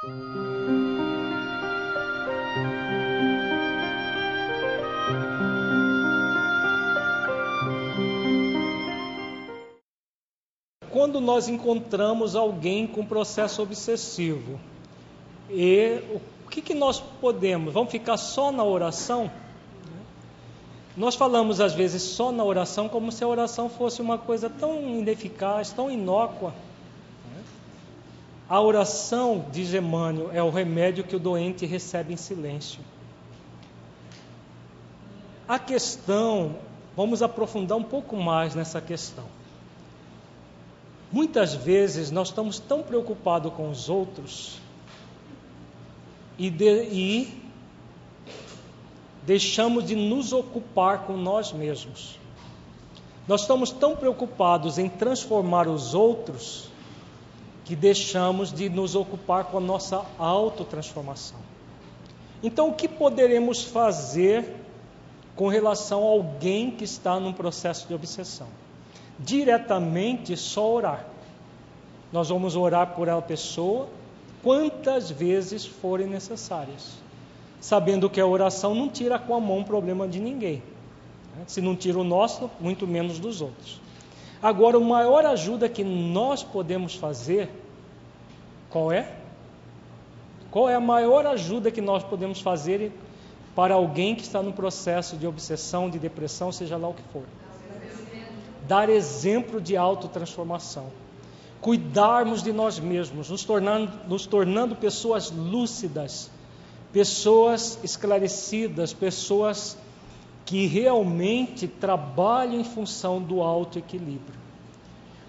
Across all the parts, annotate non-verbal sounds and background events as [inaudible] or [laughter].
Quando nós encontramos alguém com processo obsessivo, e o que, que nós podemos? Vamos ficar só na oração? Nós falamos às vezes só na oração como se a oração fosse uma coisa tão ineficaz, tão inócua. A oração, diz Emmanuel, é o remédio que o doente recebe em silêncio. A questão, vamos aprofundar um pouco mais nessa questão. Muitas vezes nós estamos tão preocupados com os outros e, de, e deixamos de nos ocupar com nós mesmos. Nós estamos tão preocupados em transformar os outros que deixamos de nos ocupar com a nossa autotransformação. Então, o que poderemos fazer com relação a alguém que está num processo de obsessão? Diretamente, só orar. Nós vamos orar por a pessoa quantas vezes forem necessárias, sabendo que a oração não tira com a mão o problema de ninguém. Né? Se não tira o nosso, muito menos dos outros. Agora, a maior ajuda que nós podemos fazer, qual é? Qual é a maior ajuda que nós podemos fazer para alguém que está no processo de obsessão, de depressão, seja lá o que for? Dar exemplo de autotransformação cuidarmos de nós mesmos, nos tornando, nos tornando pessoas lúcidas, pessoas esclarecidas, pessoas que realmente trabalham em função do alto equilíbrio.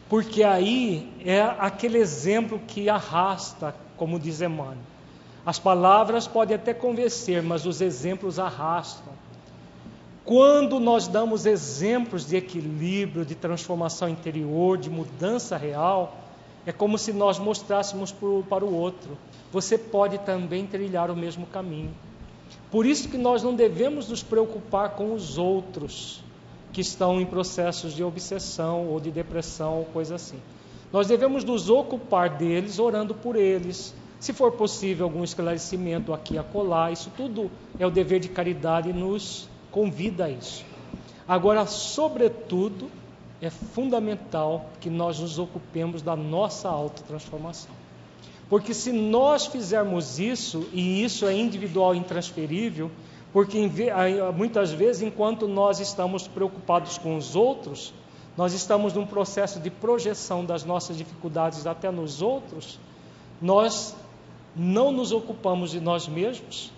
Porque aí é aquele exemplo que arrasta, como diz Emmanuel. As palavras podem até convencer, mas os exemplos arrastam. Quando nós damos exemplos de equilíbrio, de transformação interior, de mudança real, é como se nós mostrássemos para o outro: você pode também trilhar o mesmo caminho. Por isso que nós não devemos nos preocupar com os outros que estão em processos de obsessão ou de depressão ou coisa assim. Nós devemos nos ocupar deles orando por eles. Se for possível algum esclarecimento aqui a colar, isso tudo é o dever de caridade e nos convida a isso. Agora, sobretudo, é fundamental que nós nos ocupemos da nossa autotransformação. Porque se nós fizermos isso, e isso é individual e intransferível, porque muitas vezes, enquanto nós estamos preocupados com os outros, nós estamos num processo de projeção das nossas dificuldades até nos outros, nós não nos ocupamos de nós mesmos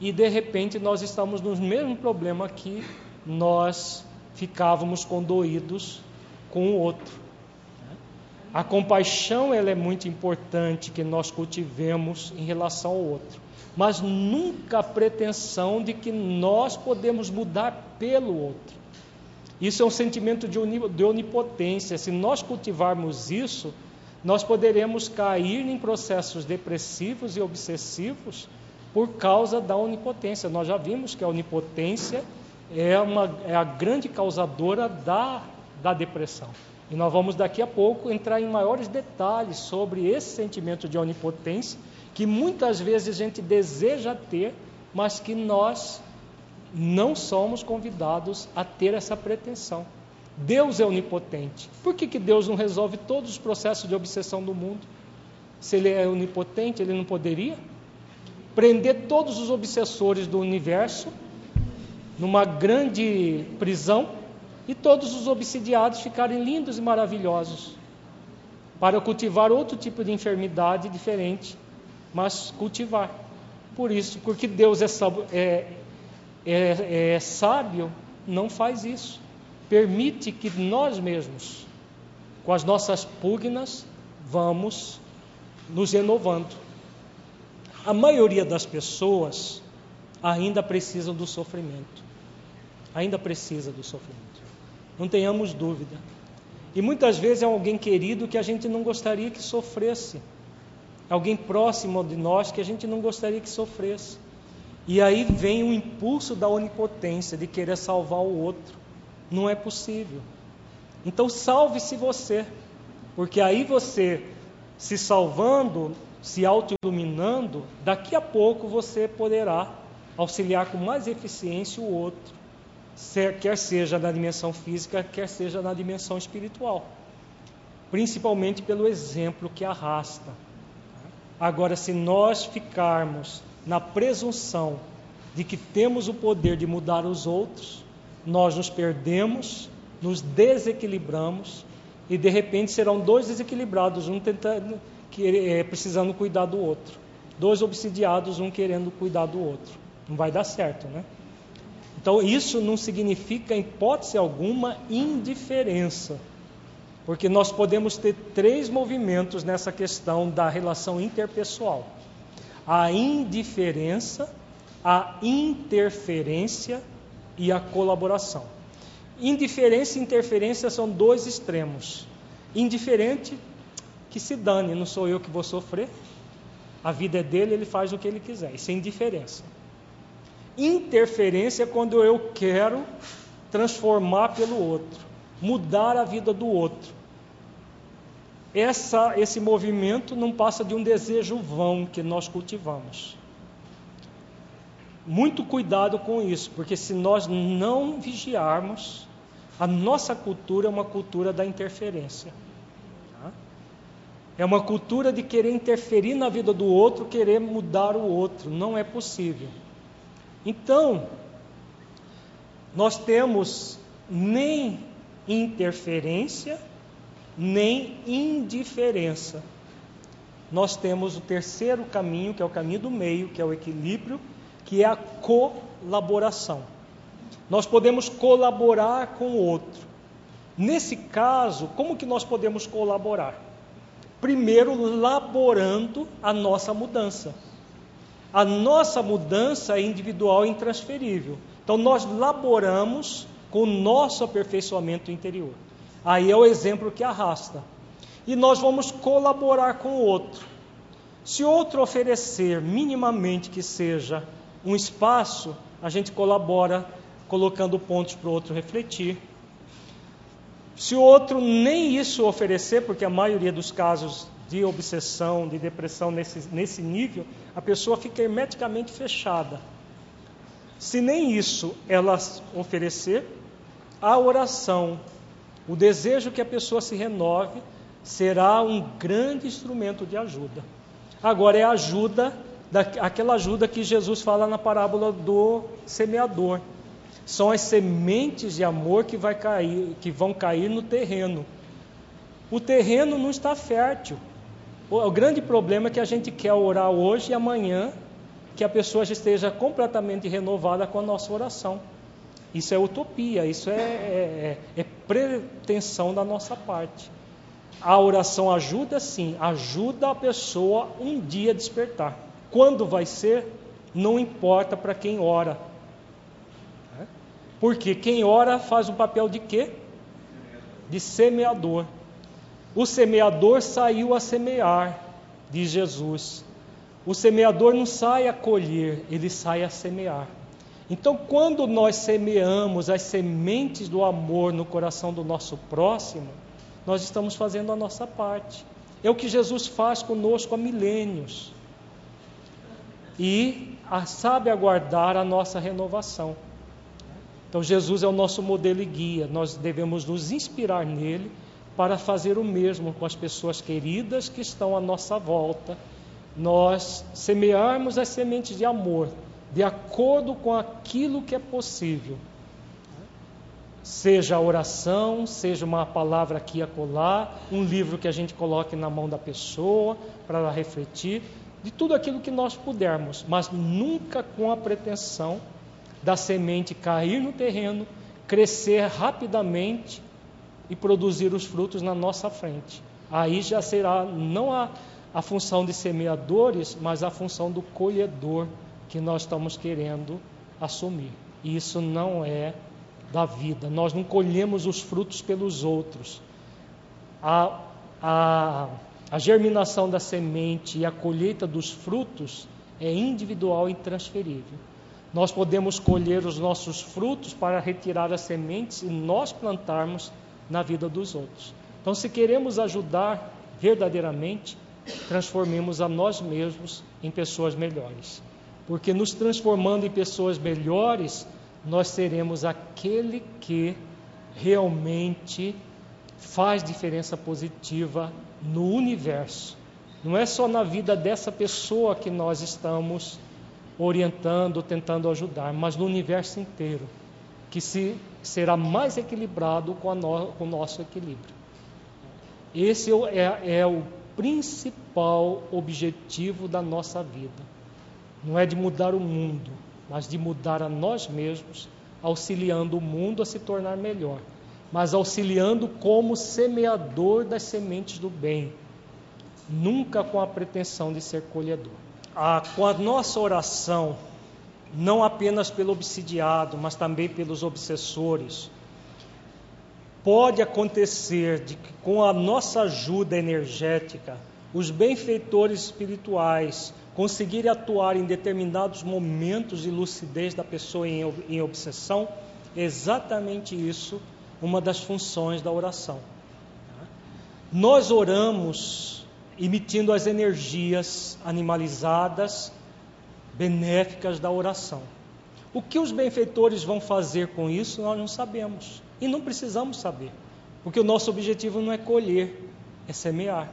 e de repente nós estamos no mesmo problema que nós ficávamos condoídos com o outro. A compaixão ela é muito importante que nós cultivemos em relação ao outro, mas nunca a pretensão de que nós podemos mudar pelo outro. Isso é um sentimento de onipotência. Se nós cultivarmos isso, nós poderemos cair em processos depressivos e obsessivos por causa da onipotência. Nós já vimos que a onipotência é, uma, é a grande causadora da, da depressão. E nós vamos daqui a pouco entrar em maiores detalhes sobre esse sentimento de onipotência que muitas vezes a gente deseja ter, mas que nós não somos convidados a ter essa pretensão. Deus é onipotente. Por que, que Deus não resolve todos os processos de obsessão do mundo? Se Ele é onipotente, Ele não poderia prender todos os obsessores do universo numa grande prisão e todos os obsidiados ficarem lindos e maravilhosos para cultivar outro tipo de enfermidade diferente, mas cultivar. Por isso, porque Deus é, é, é, é sábio, não faz isso. Permite que nós mesmos, com as nossas pugnas, vamos nos renovando. A maioria das pessoas ainda precisam do sofrimento ainda precisa do sofrimento. Não tenhamos dúvida. E muitas vezes é alguém querido que a gente não gostaria que sofresse. Alguém próximo de nós que a gente não gostaria que sofresse. E aí vem o impulso da onipotência de querer salvar o outro. Não é possível. Então salve-se você, porque aí você se salvando, se auto-iluminando, daqui a pouco você poderá auxiliar com mais eficiência o outro, quer seja na dimensão física, quer seja na dimensão espiritual, principalmente pelo exemplo que arrasta. Agora, se nós ficarmos na presunção de que temos o poder de mudar os outros, nós nos perdemos, nos desequilibramos e de repente serão dois desequilibrados, um tentando, é, precisando cuidar do outro, dois obsidiados, um querendo cuidar do outro. Não vai dar certo, né? Então isso não significa, em hipótese alguma, indiferença, porque nós podemos ter três movimentos nessa questão da relação interpessoal: a indiferença, a interferência e a colaboração. Indiferença e interferência são dois extremos. Indiferente, que se dane, não sou eu que vou sofrer. A vida é dele, ele faz o que ele quiser. Isso é indiferença. Interferência é quando eu quero transformar pelo outro, mudar a vida do outro. Essa, esse movimento não passa de um desejo vão que nós cultivamos. Muito cuidado com isso, porque se nós não vigiarmos, a nossa cultura é uma cultura da interferência. Tá? É uma cultura de querer interferir na vida do outro, querer mudar o outro. Não é possível. Então, nós temos nem interferência, nem indiferença. Nós temos o terceiro caminho, que é o caminho do meio, que é o equilíbrio que é a colaboração. Nós podemos colaborar com o outro. Nesse caso, como que nós podemos colaborar? Primeiro, laborando a nossa mudança. A nossa mudança é individual e intransferível. Então, nós laboramos com o nosso aperfeiçoamento interior. Aí é o exemplo que arrasta. E nós vamos colaborar com o outro. Se outro oferecer minimamente que seja um espaço, a gente colabora colocando pontos para o outro refletir. Se o outro nem isso oferecer, porque a maioria dos casos de obsessão, de depressão nesse, nesse nível, a pessoa fica hermeticamente fechada. Se nem isso ela oferecer, a oração, o desejo que a pessoa se renove, será um grande instrumento de ajuda. Agora, é ajuda daquela ajuda que Jesus fala na parábola do semeador. São as sementes de amor que, vai cair, que vão cair no terreno. O terreno não está fértil. O, grande problema é que a gente quer orar hoje e amanhã que a pessoa esteja completamente renovada com a nossa oração. Isso é utopia, isso é, é, é, é pretensão da nossa parte. A oração ajuda sim, ajuda a pessoa um dia a despertar. Quando vai ser, não importa para quem ora. Porque quem ora faz o papel de quê? De semeador. O semeador saiu a semear, diz Jesus. O semeador não sai a colher, ele sai a semear. Então, quando nós semeamos as sementes do amor no coração do nosso próximo, nós estamos fazendo a nossa parte. É o que Jesus faz conosco há milênios e sabe aguardar a nossa renovação. Então, Jesus é o nosso modelo e guia, nós devemos nos inspirar nele para fazer o mesmo com as pessoas queridas que estão à nossa volta. Nós semearmos as sementes de amor de acordo com aquilo que é possível. Seja a oração, seja uma palavra aqui a colar, um livro que a gente coloque na mão da pessoa para ela refletir, de tudo aquilo que nós pudermos, mas nunca com a pretensão da semente cair no terreno, crescer rapidamente e produzir os frutos na nossa frente. Aí já será não a, a função de semeadores, mas a função do colhedor que nós estamos querendo assumir. E isso não é da vida. Nós não colhemos os frutos pelos outros. A, a a germinação da semente e a colheita dos frutos é individual e intransferível. Nós podemos colher os nossos frutos para retirar as sementes e nós plantarmos na vida dos outros. Então, se queremos ajudar verdadeiramente, transformemos a nós mesmos em pessoas melhores. Porque nos transformando em pessoas melhores, nós seremos aquele que realmente faz diferença positiva no universo. Não é só na vida dessa pessoa que nós estamos orientando, tentando ajudar, mas no universo inteiro, que se será mais equilibrado com, no, com o nosso equilíbrio. Esse é, é o principal objetivo da nossa vida. Não é de mudar o mundo, mas de mudar a nós mesmos, auxiliando o mundo a se tornar melhor, mas auxiliando como semeador das sementes do bem, nunca com a pretensão de ser colhedor. Ah, com a nossa oração, não apenas pelo obsidiado, mas também pelos obsessores, pode acontecer de que com a nossa ajuda energética, os benfeitores espirituais conseguirem atuar em determinados momentos de lucidez da pessoa em, em obsessão, é exatamente isso uma das funções da oração. Nós oramos emitindo as energias animalizadas, benéficas da oração. O que os benfeitores vão fazer com isso, nós não sabemos. E não precisamos saber, porque o nosso objetivo não é colher, é semear.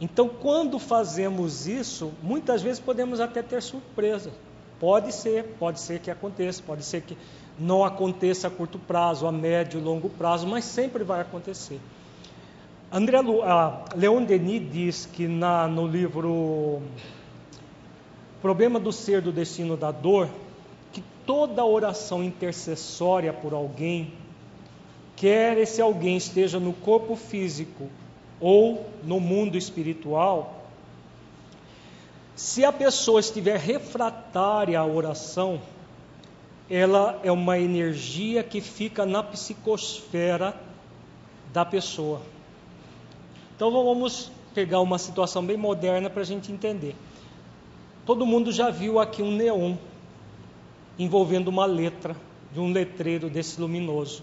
Então, quando fazemos isso, muitas vezes podemos até ter surpresa. Pode ser, pode ser que aconteça, pode ser que não aconteça a curto prazo, a médio e longo prazo, mas sempre vai acontecer. André Lu, ah, Leon Denis diz que na, no livro Problema do Ser, do Destino da Dor, que toda oração intercessória por alguém quer esse alguém esteja no corpo físico ou no mundo espiritual, se a pessoa estiver refratária à oração, ela é uma energia que fica na psicosfera da pessoa. Então vamos pegar uma situação bem moderna para a gente entender. Todo mundo já viu aqui um neon envolvendo uma letra de um letreiro desse luminoso.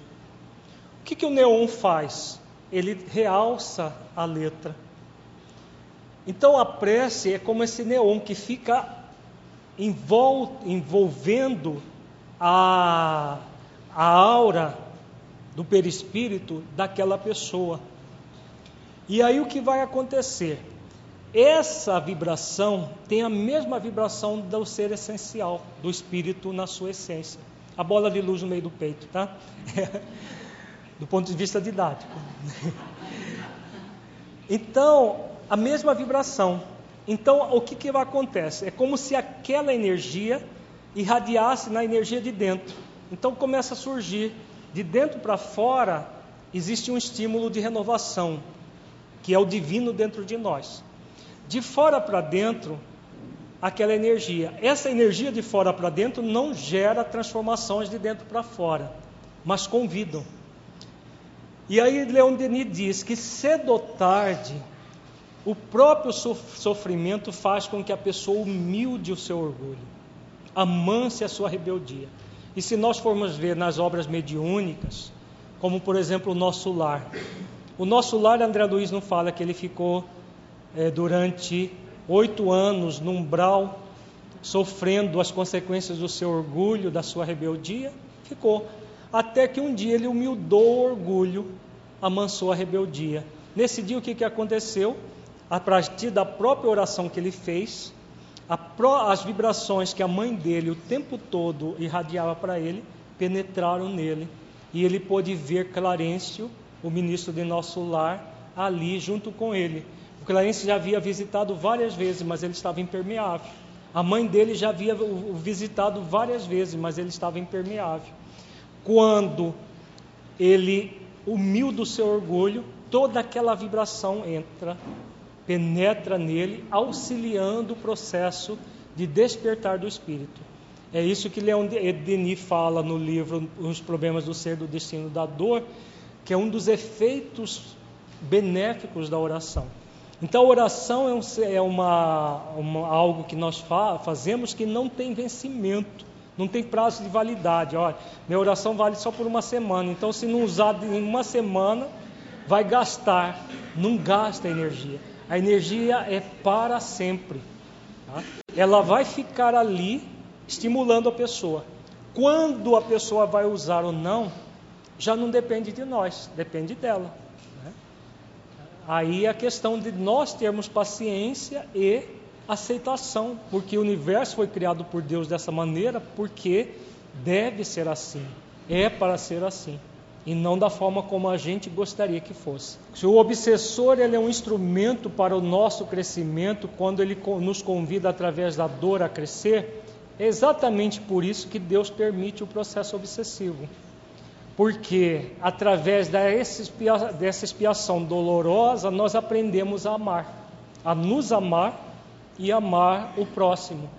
O que, que o neon faz? Ele realça a letra. Então a prece é como esse neon que fica envol, envolvendo a, a aura do perispírito daquela pessoa. E aí o que vai acontecer? Essa vibração tem a mesma vibração do ser essencial, do espírito na sua essência. A bola de luz no meio do peito, tá? [laughs] do ponto de vista didático. [laughs] então, a mesma vibração. Então, o que, que acontece? É como se aquela energia irradiasse na energia de dentro. Então, começa a surgir de dentro para fora, existe um estímulo de renovação, que é o divino dentro de nós. De fora para dentro, aquela energia. Essa energia de fora para dentro não gera transformações de dentro para fora, mas convidam. E aí Leon Denis diz que cedo ou tarde, o próprio sofrimento faz com que a pessoa humilde o seu orgulho, amance a sua rebeldia. E se nós formos ver nas obras mediúnicas, como por exemplo o nosso lar, o nosso lar, André Luiz não fala que ele ficou é, durante oito anos no umbral, sofrendo as consequências do seu orgulho, da sua rebeldia, ficou até que um dia ele humildou o orgulho, amansou a rebeldia. Nesse dia, o que, que aconteceu? A partir da própria oração que ele fez, as vibrações que a mãe dele o tempo todo irradiava para ele, penetraram nele. E ele pôde ver Clarencio, o ministro de nosso lar, ali junto com ele. O Clarencio já havia visitado várias vezes, mas ele estava impermeável. A mãe dele já havia o visitado várias vezes, mas ele estava impermeável. Quando ele humilde o seu orgulho, toda aquela vibração entra, penetra nele, auxiliando o processo de despertar do espírito. É isso que Leon Denis fala no livro Os Problemas do Ser, do Destino da Dor, que é um dos efeitos benéficos da oração. Então, oração é, um, é uma, uma, algo que nós fa fazemos que não tem vencimento. Não tem prazo de validade. Olha, minha oração vale só por uma semana. Então, se não usar em uma semana, vai gastar. Não gasta energia. A energia é para sempre. Tá? Ela vai ficar ali estimulando a pessoa. Quando a pessoa vai usar ou não, já não depende de nós, depende dela. Aí a questão de nós termos paciência e aceitação, porque o universo foi criado por Deus dessa maneira, porque deve ser assim, é para ser assim, e não da forma como a gente gostaria que fosse. Se o obsessor ele é um instrumento para o nosso crescimento, quando ele nos convida através da dor a crescer, é exatamente por isso que Deus permite o processo obsessivo porque através dessa expiação dolorosa nós aprendemos a amar, a nos amar e amar o próximo.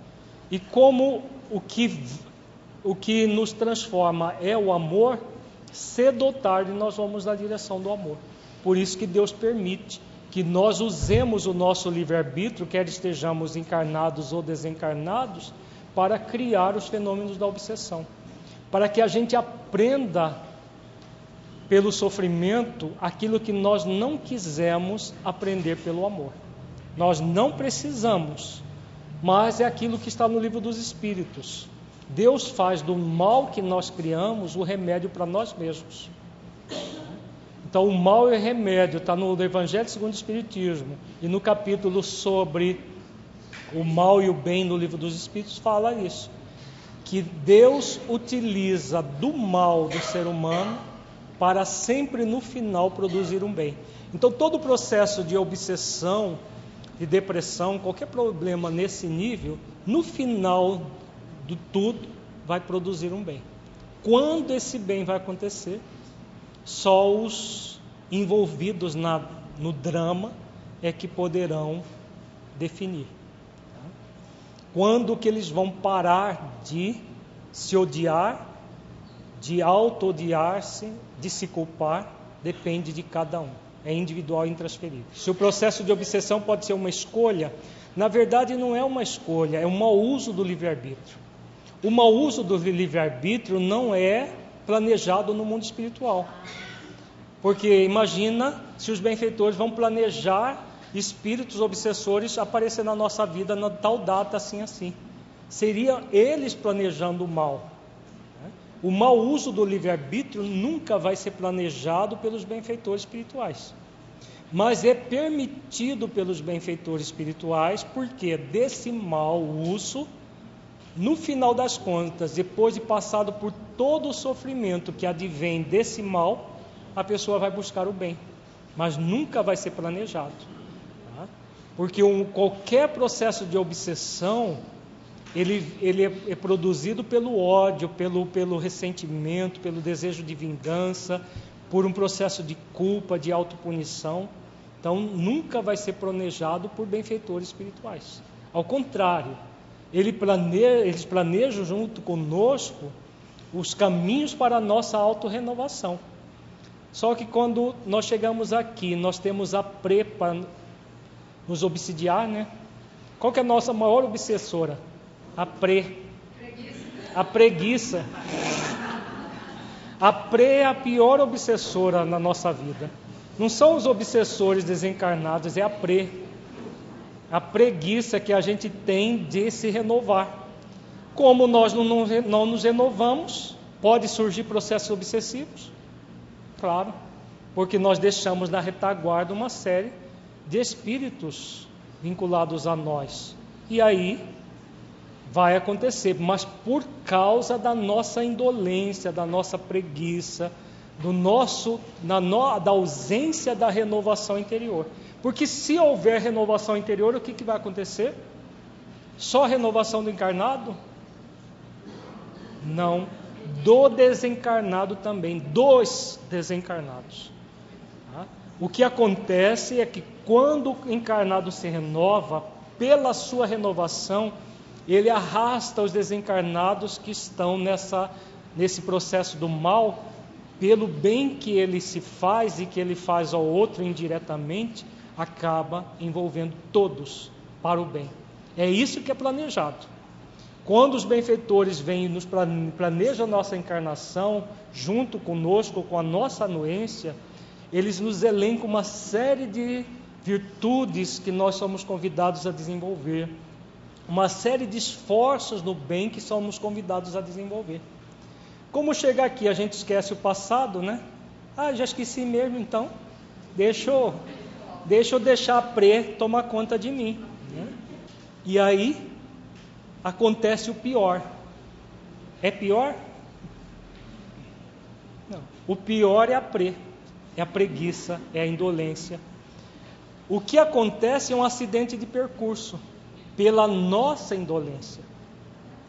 E como o que, o que nos transforma é o amor, cedo ou tarde nós vamos na direção do amor. Por isso que Deus permite que nós usemos o nosso livre-arbítrio, quer estejamos encarnados ou desencarnados, para criar os fenômenos da obsessão. Para que a gente aprenda pelo sofrimento aquilo que nós não quisemos aprender pelo amor. Nós não precisamos, mas é aquilo que está no livro dos Espíritos. Deus faz do mal que nós criamos o remédio para nós mesmos. Então, o mal o remédio está no Evangelho segundo o Espiritismo e no capítulo sobre o mal e o bem no livro dos Espíritos fala isso, que Deus utiliza do mal do ser humano para sempre no final produzir um bem. Então, todo o processo de obsessão, de depressão, qualquer problema nesse nível, no final de tudo, vai produzir um bem. Quando esse bem vai acontecer, só os envolvidos na, no drama é que poderão definir. Quando que eles vão parar de se odiar de auto-odiar-se, de se culpar, depende de cada um. É individual e intransferível. Se o processo de obsessão pode ser uma escolha, na verdade não é uma escolha, é um mau uso do livre-arbítrio. O mau uso do livre-arbítrio não é planejado no mundo espiritual. Porque imagina se os benfeitores vão planejar espíritos obsessores aparecer na nossa vida na tal data assim assim. Seria eles planejando o mal. O mau uso do livre-arbítrio nunca vai ser planejado pelos benfeitores espirituais. Mas é permitido pelos benfeitores espirituais, porque desse mau uso, no final das contas, depois de passado por todo o sofrimento que advém desse mal, a pessoa vai buscar o bem, mas nunca vai ser planejado. Tá? Porque um, qualquer processo de obsessão ele, ele é, é, produzido pelo ódio, pelo, pelo ressentimento, pelo desejo de vingança, por um processo de culpa, de autopunição. Então, nunca vai ser planejado por benfeitores espirituais. Ao contrário, ele planeja, eles planejam junto conosco os caminhos para a nossa autorrenovação. Só que quando nós chegamos aqui, nós temos a prepa nos obsidiar, né? Qual que é a nossa maior obsessora? A pre. A preguiça. A pre é a pior obsessora na nossa vida. Não são os obsessores desencarnados, é a pre. A preguiça que a gente tem de se renovar. Como nós não, não, não nos renovamos, pode surgir processos obsessivos? Claro, porque nós deixamos na retaguarda uma série de espíritos vinculados a nós. E aí vai acontecer, mas por causa da nossa indolência, da nossa preguiça, do nosso, na no, da ausência da renovação interior. Porque se houver renovação interior, o que, que vai acontecer? Só renovação do encarnado? Não, do desencarnado também, dos desencarnados. Tá? O que acontece é que quando o encarnado se renova, pela sua renovação, ele arrasta os desencarnados que estão nessa, nesse processo do mal, pelo bem que ele se faz e que ele faz ao outro indiretamente, acaba envolvendo todos para o bem. É isso que é planejado. Quando os benfeitores vêm e nos planejam a nossa encarnação, junto conosco, com a nossa anuência, eles nos elencam uma série de virtudes que nós somos convidados a desenvolver, uma série de esforços no bem que somos convidados a desenvolver. Como chegar aqui, a gente esquece o passado, né? Ah, já esqueci mesmo, então deixa eu, deixa eu deixar a Pre tomar conta de mim. Né? E aí acontece o pior. É pior? Não. O pior é a Pre, é a preguiça, é a indolência. O que acontece é um acidente de percurso pela nossa indolência.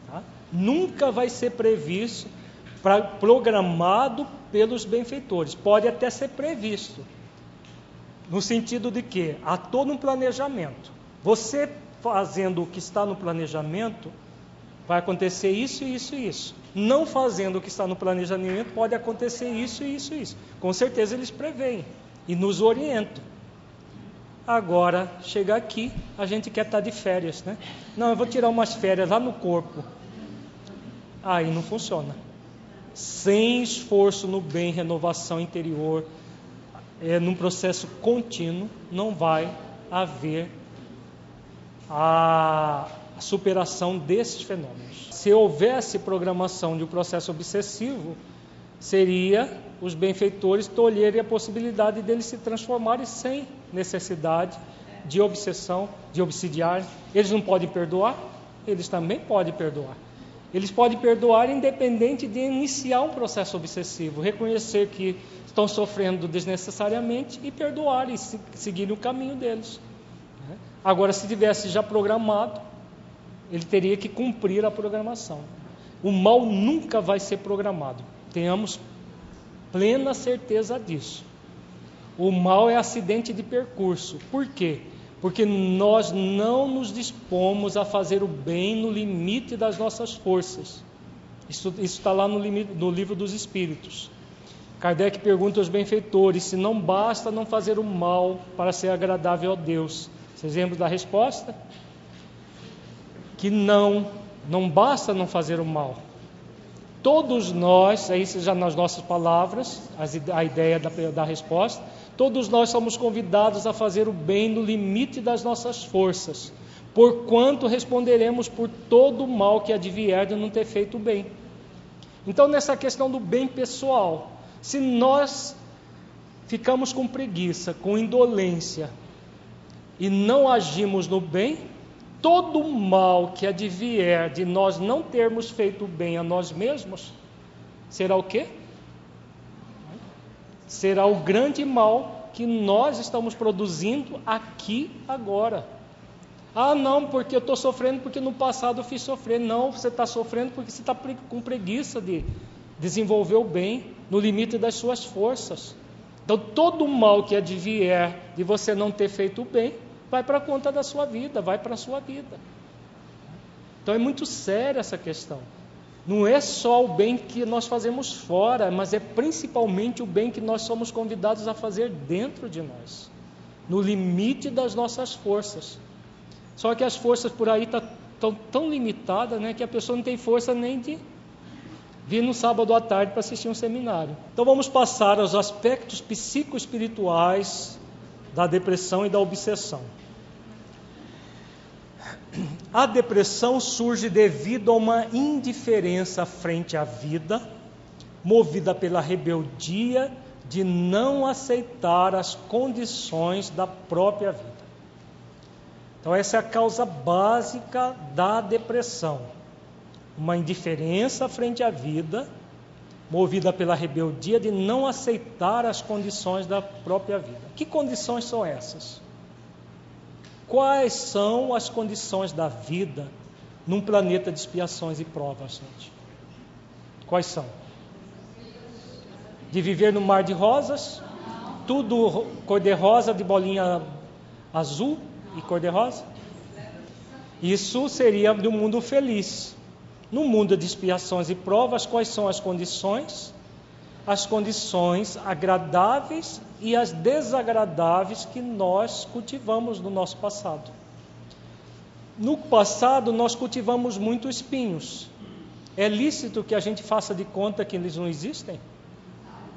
Tá? Nunca vai ser previsto, pra, programado pelos benfeitores. Pode até ser previsto, no sentido de que há todo um planejamento. Você fazendo o que está no planejamento, vai acontecer isso, isso e isso. Não fazendo o que está no planejamento, pode acontecer isso, isso e isso. Com certeza eles preveem e nos orientam. Agora, chega aqui, a gente quer estar de férias, né? Não, eu vou tirar umas férias lá no corpo. Aí não funciona. Sem esforço no bem, renovação interior, é, num processo contínuo, não vai haver a superação desses fenômenos. Se houvesse programação de um processo obsessivo, seria os benfeitores tolherem a possibilidade deles se transformarem sem necessidade de obsessão, de obsidiar. Eles não podem perdoar? Eles também podem perdoar. Eles podem perdoar independente de iniciar um processo obsessivo, reconhecer que estão sofrendo desnecessariamente e perdoar e seguir o caminho deles. Agora, se tivesse já programado, ele teria que cumprir a programação. O mal nunca vai ser programado. Tenhamos plena certeza disso. O mal é acidente de percurso. Por quê? Porque nós não nos dispomos a fazer o bem no limite das nossas forças. Isso, está lá no, limite, no livro dos Espíritos. Kardec pergunta aos benfeitores se não basta não fazer o mal para ser agradável a Deus. Vocês lembram da resposta? Que não, não basta não fazer o mal. Todos nós, aí já nas nossas palavras, a ideia da, da resposta, Todos nós somos convidados a fazer o bem no limite das nossas forças, porquanto responderemos por todo o mal que advier de não ter feito o bem. Então, nessa questão do bem pessoal, se nós ficamos com preguiça, com indolência e não agimos no bem, todo mal que advier de nós não termos feito bem a nós mesmos, será o quê? será o grande mal que nós estamos produzindo aqui agora. Ah, não, porque eu estou sofrendo porque no passado eu fiz sofrer. Não, você está sofrendo porque você está com preguiça de desenvolver o bem no limite das suas forças. Então, todo mal que advier de você não ter feito o bem, vai para a conta da sua vida, vai para a sua vida. Então, é muito séria essa questão. Não é só o bem que nós fazemos fora, mas é principalmente o bem que nós somos convidados a fazer dentro de nós, no limite das nossas forças. Só que as forças por aí estão tá, tão limitadas né, que a pessoa não tem força nem de vir no sábado à tarde para assistir um seminário. Então vamos passar aos aspectos psicoespirituais da depressão e da obsessão. A depressão surge devido a uma indiferença frente à vida, movida pela rebeldia de não aceitar as condições da própria vida. Então, essa é a causa básica da depressão. Uma indiferença frente à vida, movida pela rebeldia de não aceitar as condições da própria vida. Que condições são essas? Quais são as condições da vida num planeta de expiações e provas, gente? Quais são? De viver no mar de rosas, tudo cor-de-rosa, de bolinha azul e cor-de-rosa? Isso seria um mundo feliz. No mundo de expiações e provas, quais são as condições? As condições agradáveis e as desagradáveis que nós cultivamos no nosso passado. No passado, nós cultivamos muito espinhos. É lícito que a gente faça de conta que eles não existem?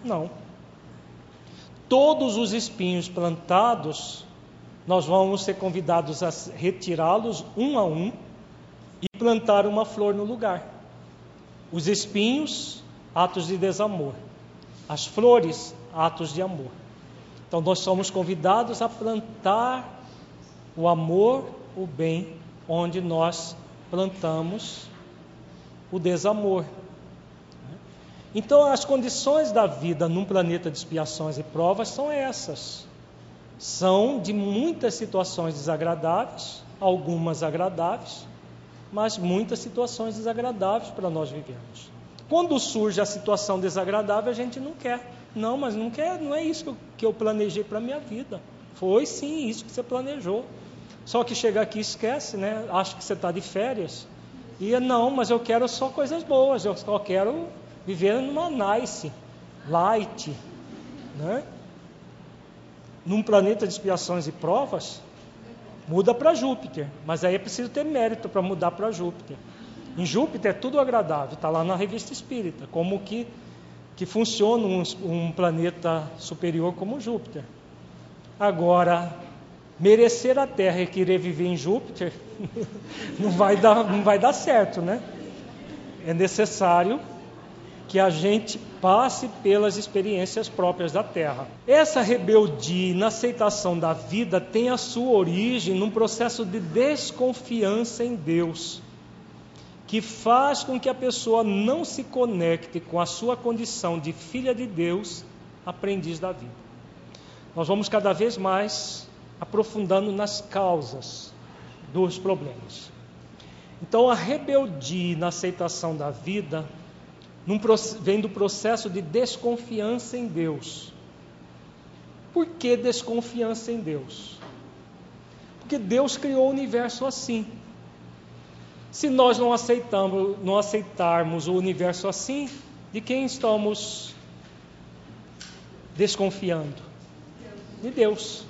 Não. Todos os espinhos plantados nós vamos ser convidados a retirá-los um a um e plantar uma flor no lugar. Os espinhos, atos de desamor. As flores, atos de amor. Então nós somos convidados a plantar o amor, o bem, onde nós plantamos o desamor. Então, as condições da vida num planeta de expiações e provas são essas. São de muitas situações desagradáveis, algumas agradáveis, mas muitas situações desagradáveis para nós vivermos. Quando surge a situação desagradável, a gente não quer. Não, mas não quer, não é isso que eu planejei para a minha vida. Foi sim isso que você planejou. Só que chega aqui e esquece, né? Acha que você está de férias. E não, mas eu quero só coisas boas, eu só quero viver numa nice, light, né? Num planeta de expiações e provas, muda para Júpiter, mas aí é preciso ter mérito para mudar para Júpiter. Em Júpiter é tudo agradável, está lá na revista espírita, como que, que funciona um, um planeta superior como Júpiter. Agora, merecer a Terra e querer viver em Júpiter [laughs] não vai dar, não vai dar certo, né? É necessário que a gente passe pelas experiências próprias da Terra. Essa rebeldia na aceitação da vida tem a sua origem num processo de desconfiança em Deus, que faz com que a pessoa não se conecte com a sua condição de filha de Deus, aprendiz da vida. Nós vamos cada vez mais aprofundando nas causas dos problemas. Então, a rebeldia na aceitação da vida num, vem do processo de desconfiança em Deus. Por que desconfiança em Deus? Porque Deus criou o universo assim. Se nós não aceitamos, não aceitarmos o universo assim, de quem estamos desconfiando? De Deus.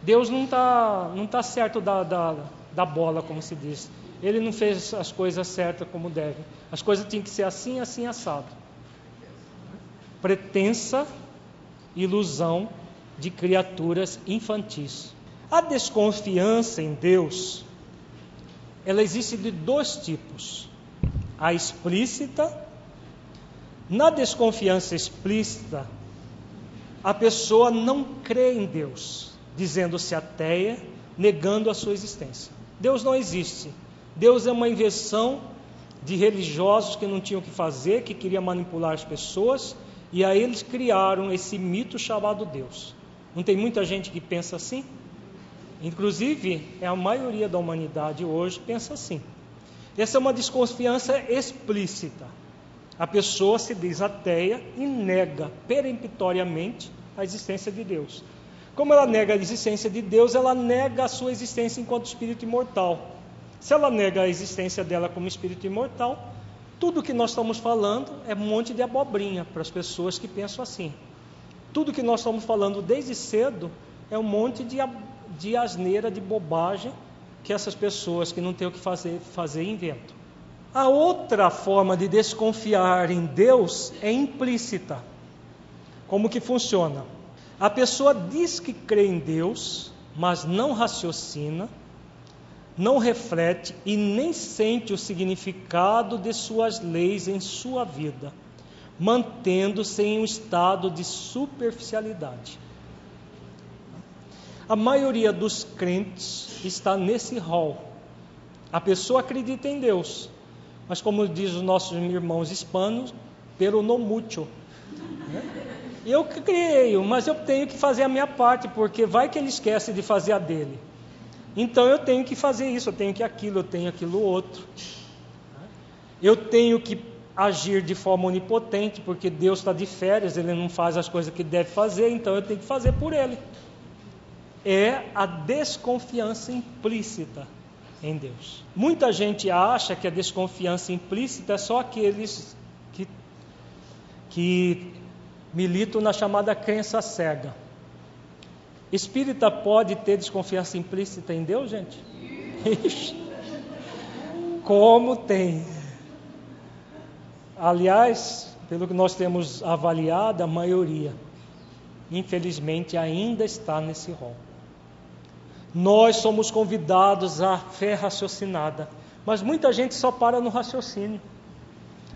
Deus não está não tá certo da, da, da bola, como se diz. Ele não fez as coisas certas como deve. As coisas tinham que ser assim, assim, assado. Pretensa ilusão de criaturas infantis. A desconfiança em Deus, ela existe de dois tipos. A explícita. Na desconfiança explícita, a pessoa não crê em Deus, dizendo-se ateia, negando a sua existência. Deus não existe. Deus é uma invenção de religiosos que não tinham o que fazer, que queriam manipular as pessoas, e aí eles criaram esse mito chamado Deus. Não tem muita gente que pensa assim? Inclusive, é a maioria da humanidade hoje pensa assim. Essa é uma desconfiança explícita. A pessoa se diz ateia e nega peremptoriamente a existência de Deus. Como ela nega a existência de Deus, ela nega a sua existência enquanto espírito imortal. Se ela nega a existência dela como espírito imortal, tudo que nós estamos falando é um monte de abobrinha para as pessoas que pensam assim. Tudo que nós estamos falando desde cedo é um monte de, de asneira, de bobagem que essas pessoas que não têm o que fazer, fazer inventam. A outra forma de desconfiar em Deus é implícita. Como que funciona? A pessoa diz que crê em Deus, mas não raciocina, não reflete e nem sente o significado de suas leis em sua vida, mantendo-se em um estado de superficialidade. A maioria dos crentes está nesse rol. A pessoa acredita em Deus, mas como diz os nossos irmãos hispanos, pero no. Né? Eu creio, mas eu tenho que fazer a minha parte, porque vai que ele esquece de fazer a dele. Então eu tenho que fazer isso, eu tenho que aquilo, eu tenho aquilo outro. Eu tenho que agir de forma onipotente, porque Deus está de férias, Ele não faz as coisas que deve fazer, então eu tenho que fazer por Ele. É a desconfiança implícita em Deus. Muita gente acha que a desconfiança implícita é só aqueles que, que militam na chamada crença cega. Espírita pode ter desconfiança implícita em Deus, gente? Como tem. Aliás, pelo que nós temos avaliado, a maioria, infelizmente, ainda está nesse rol. Nós somos convidados à fé raciocinada. Mas muita gente só para no raciocínio.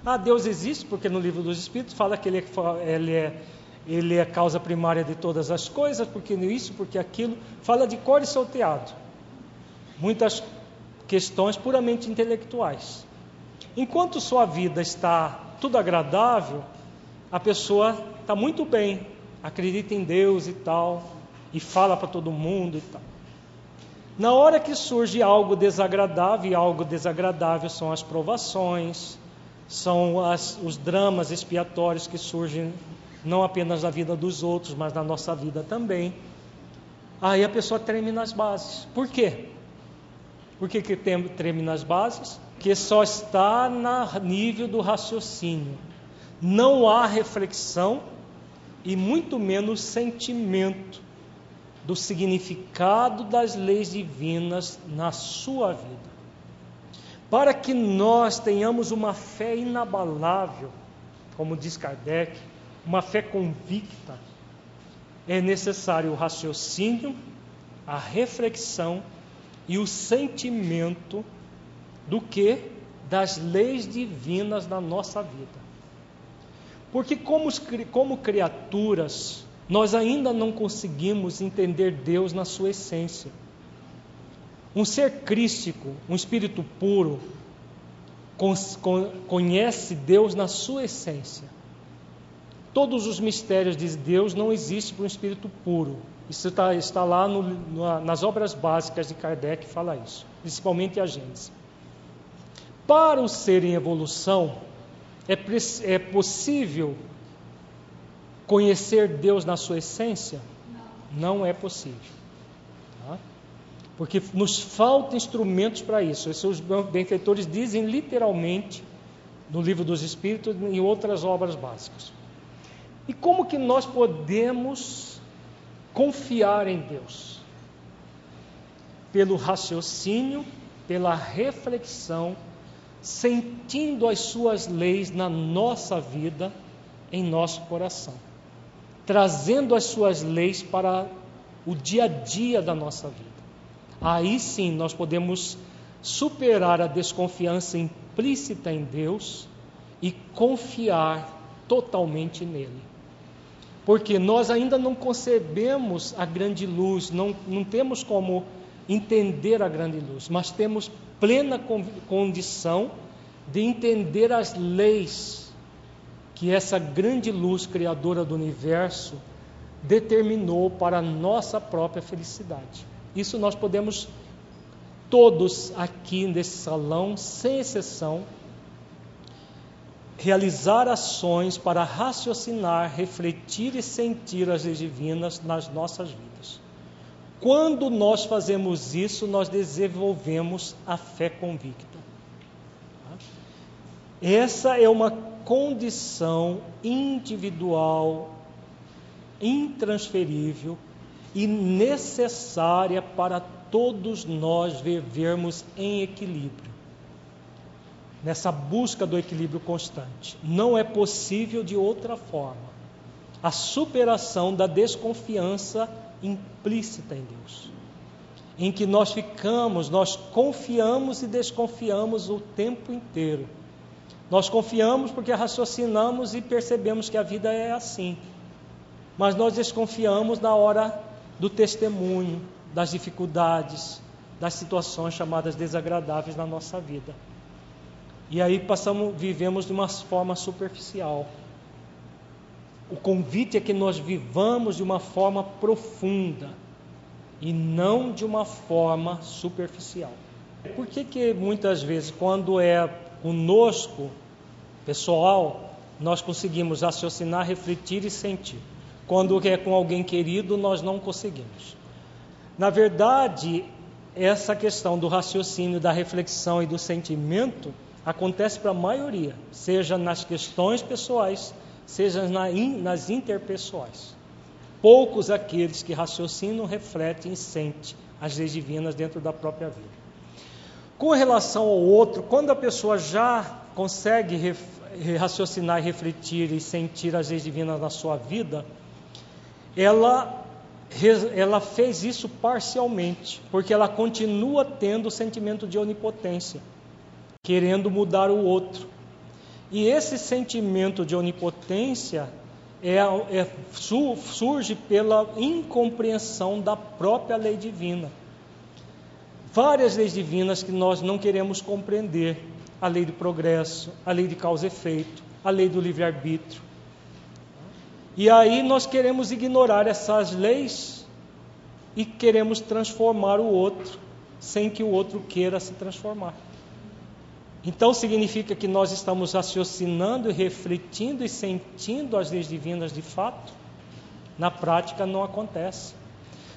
Ah, Deus existe, porque no livro dos Espíritos fala que Ele é, ele é, ele é causa primária de todas as coisas, porque isso, porque aquilo. Fala de cor e solteado. Muitas questões puramente intelectuais. Enquanto sua vida está tudo agradável, a pessoa está muito bem, acredita em Deus e tal, e fala para todo mundo e tal. Na hora que surge algo desagradável, e algo desagradável são as provações, são as, os dramas expiatórios que surgem não apenas na vida dos outros, mas na nossa vida também. Aí a pessoa treme nas bases. Por quê? Por que, que treme nas bases? Que só está no nível do raciocínio. Não há reflexão e muito menos sentimento do significado das leis divinas na sua vida. Para que nós tenhamos uma fé inabalável, como diz Kardec, uma fé convicta, é necessário o raciocínio, a reflexão e o sentimento do que das leis divinas na nossa vida. Porque como, como criaturas, nós ainda não conseguimos entender Deus na sua essência. Um ser crístico, um espírito puro, conhece Deus na sua essência. Todos os mistérios de Deus não existem para um espírito puro. Isso está, está lá no, nas obras básicas de Kardec, fala isso, principalmente a Gênesis. Para o ser em evolução, é, é possível conhecer Deus na sua essência? Não, Não é possível. Tá? Porque nos faltam instrumentos para isso. Esses benfeitores dizem literalmente no livro dos Espíritos e em outras obras básicas. E como que nós podemos confiar em Deus? Pelo raciocínio, pela reflexão, sentindo as suas leis na nossa vida, em nosso coração trazendo as suas leis para o dia a dia da nossa vida. Aí sim nós podemos superar a desconfiança implícita em Deus e confiar totalmente nele. Porque nós ainda não concebemos a grande luz, não, não temos como entender a grande luz, mas temos plena condição de entender as leis que essa grande luz criadora do universo determinou para a nossa própria felicidade. Isso nós podemos, todos aqui nesse salão, sem exceção, realizar ações para raciocinar, refletir e sentir as leis divinas nas nossas vidas. Quando nós fazemos isso, nós desenvolvemos a fé convicta. Essa é uma condição individual, intransferível e necessária para todos nós vivermos em equilíbrio. Nessa busca do equilíbrio constante. Não é possível de outra forma. A superação da desconfiança implícita em Deus. Em que nós ficamos, nós confiamos e desconfiamos o tempo inteiro nós confiamos porque raciocinamos e percebemos que a vida é assim. Mas nós desconfiamos na hora do testemunho, das dificuldades, das situações chamadas desagradáveis na nossa vida. E aí passamos, vivemos de uma forma superficial. O convite é que nós vivamos de uma forma profunda e não de uma forma superficial. Por que, que muitas vezes, quando é conosco, pessoal, nós conseguimos raciocinar, refletir e sentir. Quando é com alguém querido, nós não conseguimos. Na verdade, essa questão do raciocínio, da reflexão e do sentimento acontece para a maioria, seja nas questões pessoais, seja nas interpessoais. Poucos aqueles que raciocinam, refletem e sentem as leis divinas dentro da própria vida. Com relação ao outro, quando a pessoa já consegue raciocinar, refletir e sentir as leis divinas na sua vida, ela ela fez isso parcialmente, porque ela continua tendo o sentimento de onipotência, querendo mudar o outro. E esse sentimento de onipotência é, é, surge pela incompreensão da própria lei divina. Várias leis divinas que nós não queremos compreender: a lei do progresso, a lei de causa e efeito, a lei do livre-arbítrio. E aí nós queremos ignorar essas leis e queremos transformar o outro sem que o outro queira se transformar. Então significa que nós estamos raciocinando refletindo e sentindo as leis divinas de fato? Na prática não acontece.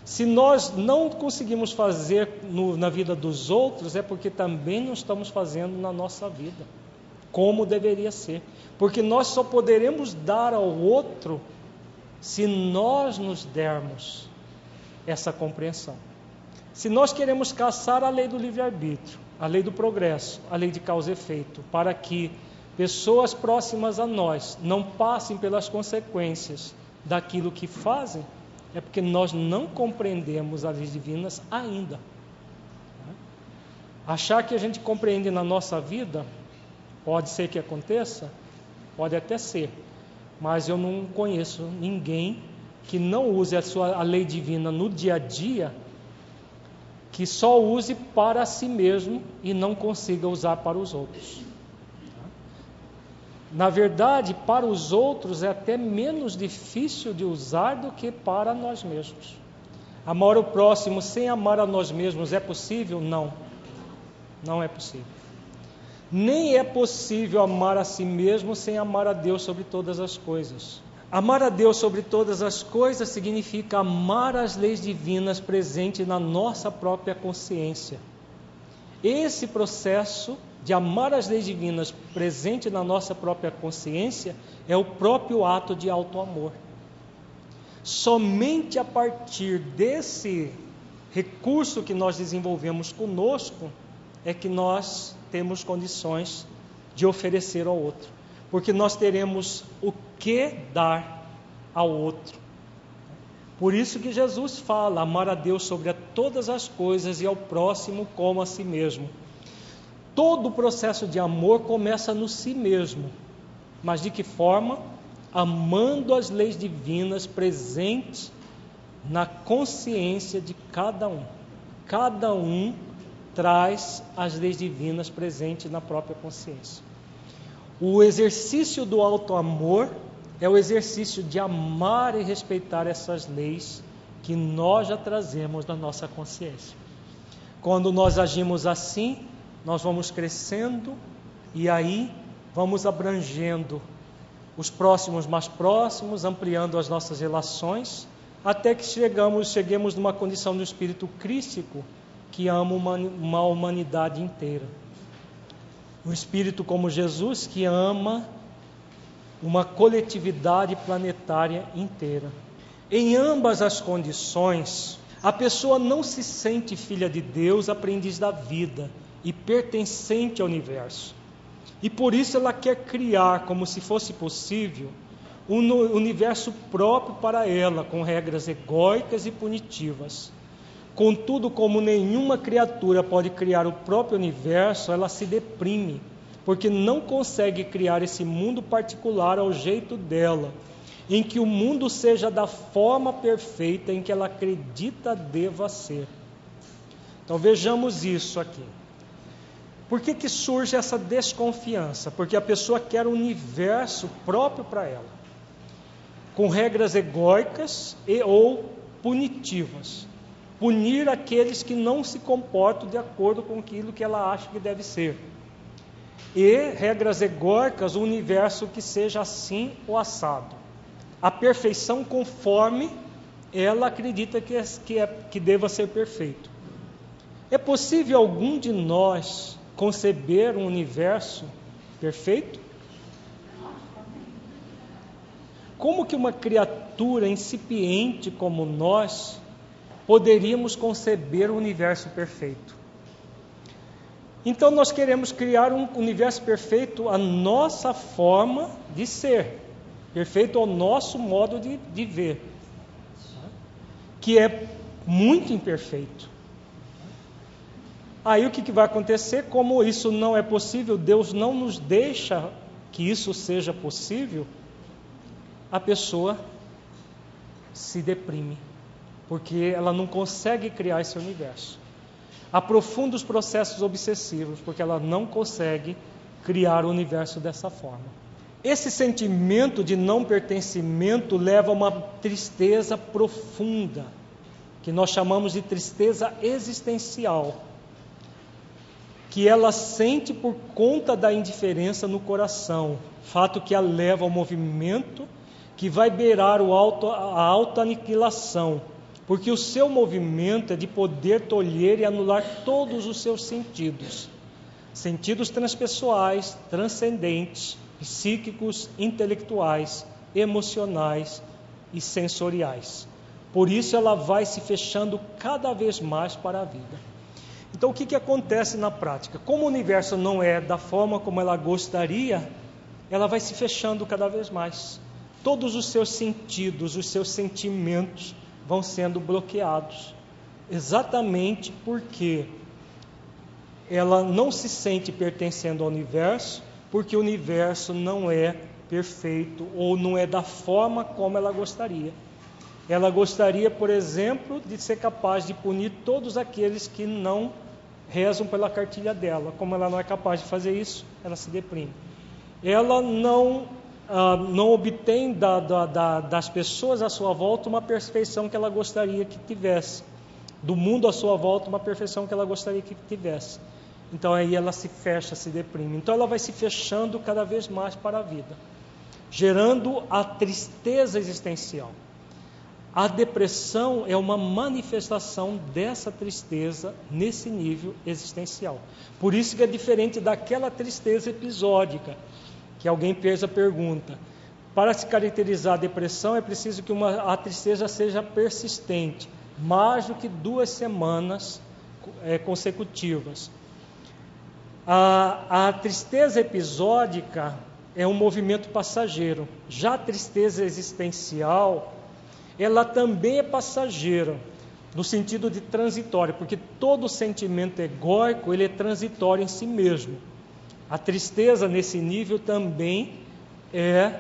Se nós não conseguimos fazer no, na vida dos outros, é porque também não estamos fazendo na nossa vida, como deveria ser. Porque nós só poderemos dar ao outro se nós nos dermos essa compreensão. Se nós queremos caçar a lei do livre-arbítrio, a lei do progresso, a lei de causa e efeito, para que pessoas próximas a nós não passem pelas consequências daquilo que fazem, é porque nós não compreendemos as leis divinas ainda. Achar que a gente compreende na nossa vida, pode ser que aconteça, pode até ser, mas eu não conheço ninguém que não use a sua a lei divina no dia a dia que só use para si mesmo e não consiga usar para os outros. Na verdade, para os outros é até menos difícil de usar do que para nós mesmos. Amar o próximo sem amar a nós mesmos é possível? Não. Não é possível. Nem é possível amar a si mesmo sem amar a Deus sobre todas as coisas. Amar a Deus sobre todas as coisas significa amar as leis divinas presentes na nossa própria consciência. Esse processo de amar as leis divinas presente na nossa própria consciência é o próprio ato de auto-amor. Somente a partir desse recurso que nós desenvolvemos conosco é que nós temos condições de oferecer ao outro porque nós teremos o que dar ao outro. Por isso que Jesus fala: amar a Deus sobre todas as coisas e ao próximo como a si mesmo. Todo o processo de amor começa no si mesmo. Mas de que forma? Amando as leis divinas presentes na consciência de cada um. Cada um traz as leis divinas presentes na própria consciência. O exercício do alto amor é o exercício de amar e respeitar essas leis que nós já trazemos na nossa consciência. Quando nós agimos assim, nós vamos crescendo e aí vamos abrangendo os próximos mais próximos, ampliando as nossas relações, até que chegamos, cheguemos numa condição do espírito crístico que ama uma, uma humanidade inteira. Um espírito como Jesus que ama uma coletividade planetária inteira. Em ambas as condições, a pessoa não se sente filha de Deus, aprendiz da vida e pertencente ao universo. E por isso ela quer criar, como se fosse possível, um universo próprio para ela, com regras egóicas e punitivas. Contudo, como nenhuma criatura pode criar o próprio universo, ela se deprime, porque não consegue criar esse mundo particular ao jeito dela, em que o mundo seja da forma perfeita em que ela acredita deva ser. Então vejamos isso aqui. Por que, que surge essa desconfiança? Porque a pessoa quer um universo próprio para ela, com regras egóicas e ou punitivas punir aqueles que não se comportam de acordo com aquilo que ela acha que deve ser. E regras egóricas, o universo que seja assim ou assado. A perfeição conforme ela acredita que, é, que, é, que deva ser perfeito. É possível algum de nós conceber um universo perfeito? Como que uma criatura incipiente como nós poderíamos conceber um universo perfeito. Então nós queremos criar um universo perfeito à nossa forma de ser, perfeito ao nosso modo de, de ver. Que é muito imperfeito. Aí o que, que vai acontecer? Como isso não é possível, Deus não nos deixa que isso seja possível, a pessoa se deprime, porque ela não consegue criar esse universo. Aprofunda os processos obsessivos, porque ela não consegue criar o universo dessa forma. Esse sentimento de não pertencimento leva a uma tristeza profunda, que nós chamamos de tristeza existencial, que ela sente por conta da indiferença no coração, fato que a leva ao movimento que vai beirar o auto, a autoaniquilação, porque o seu movimento é de poder tolher e anular todos os seus sentidos, sentidos transpessoais, transcendentes, psíquicos, intelectuais, emocionais e sensoriais. Por isso ela vai se fechando cada vez mais para a vida. Então o que, que acontece na prática? Como o universo não é da forma como ela gostaria, ela vai se fechando cada vez mais. Todos os seus sentidos, os seus sentimentos vão sendo bloqueados. Exatamente porque ela não se sente pertencendo ao universo porque o universo não é perfeito ou não é da forma como ela gostaria. Ela gostaria, por exemplo, de ser capaz de punir todos aqueles que não rezam pela cartilha dela. Como ela não é capaz de fazer isso, ela se deprime. Ela não, ah, não obtém da, da, da, das pessoas à sua volta uma perfeição que ela gostaria que tivesse. Do mundo à sua volta, uma perfeição que ela gostaria que tivesse. Então aí ela se fecha, se deprime. Então ela vai se fechando cada vez mais para a vida, gerando a tristeza existencial. A depressão é uma manifestação dessa tristeza nesse nível existencial. Por isso que é diferente daquela tristeza episódica, que alguém fez a pergunta. Para se caracterizar a depressão é preciso que uma, a tristeza seja persistente, mais do que duas semanas é, consecutivas. A, a tristeza episódica é um movimento passageiro. Já a tristeza existencial, ela também é passageira, no sentido de transitório, porque todo sentimento egóico ele é transitório em si mesmo. A tristeza nesse nível também é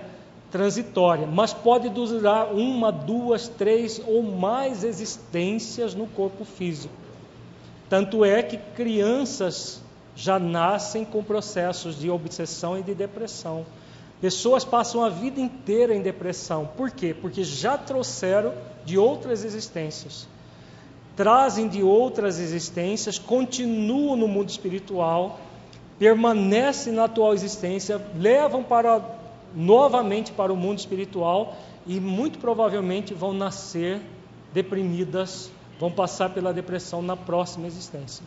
transitória, mas pode durar uma, duas, três ou mais existências no corpo físico. Tanto é que crianças já nascem com processos de obsessão e de depressão. Pessoas passam a vida inteira em depressão. Por quê? Porque já trouxeram de outras existências. Trazem de outras existências, continuam no mundo espiritual, permanecem na atual existência, levam para novamente para o mundo espiritual e muito provavelmente vão nascer deprimidas, vão passar pela depressão na próxima existência.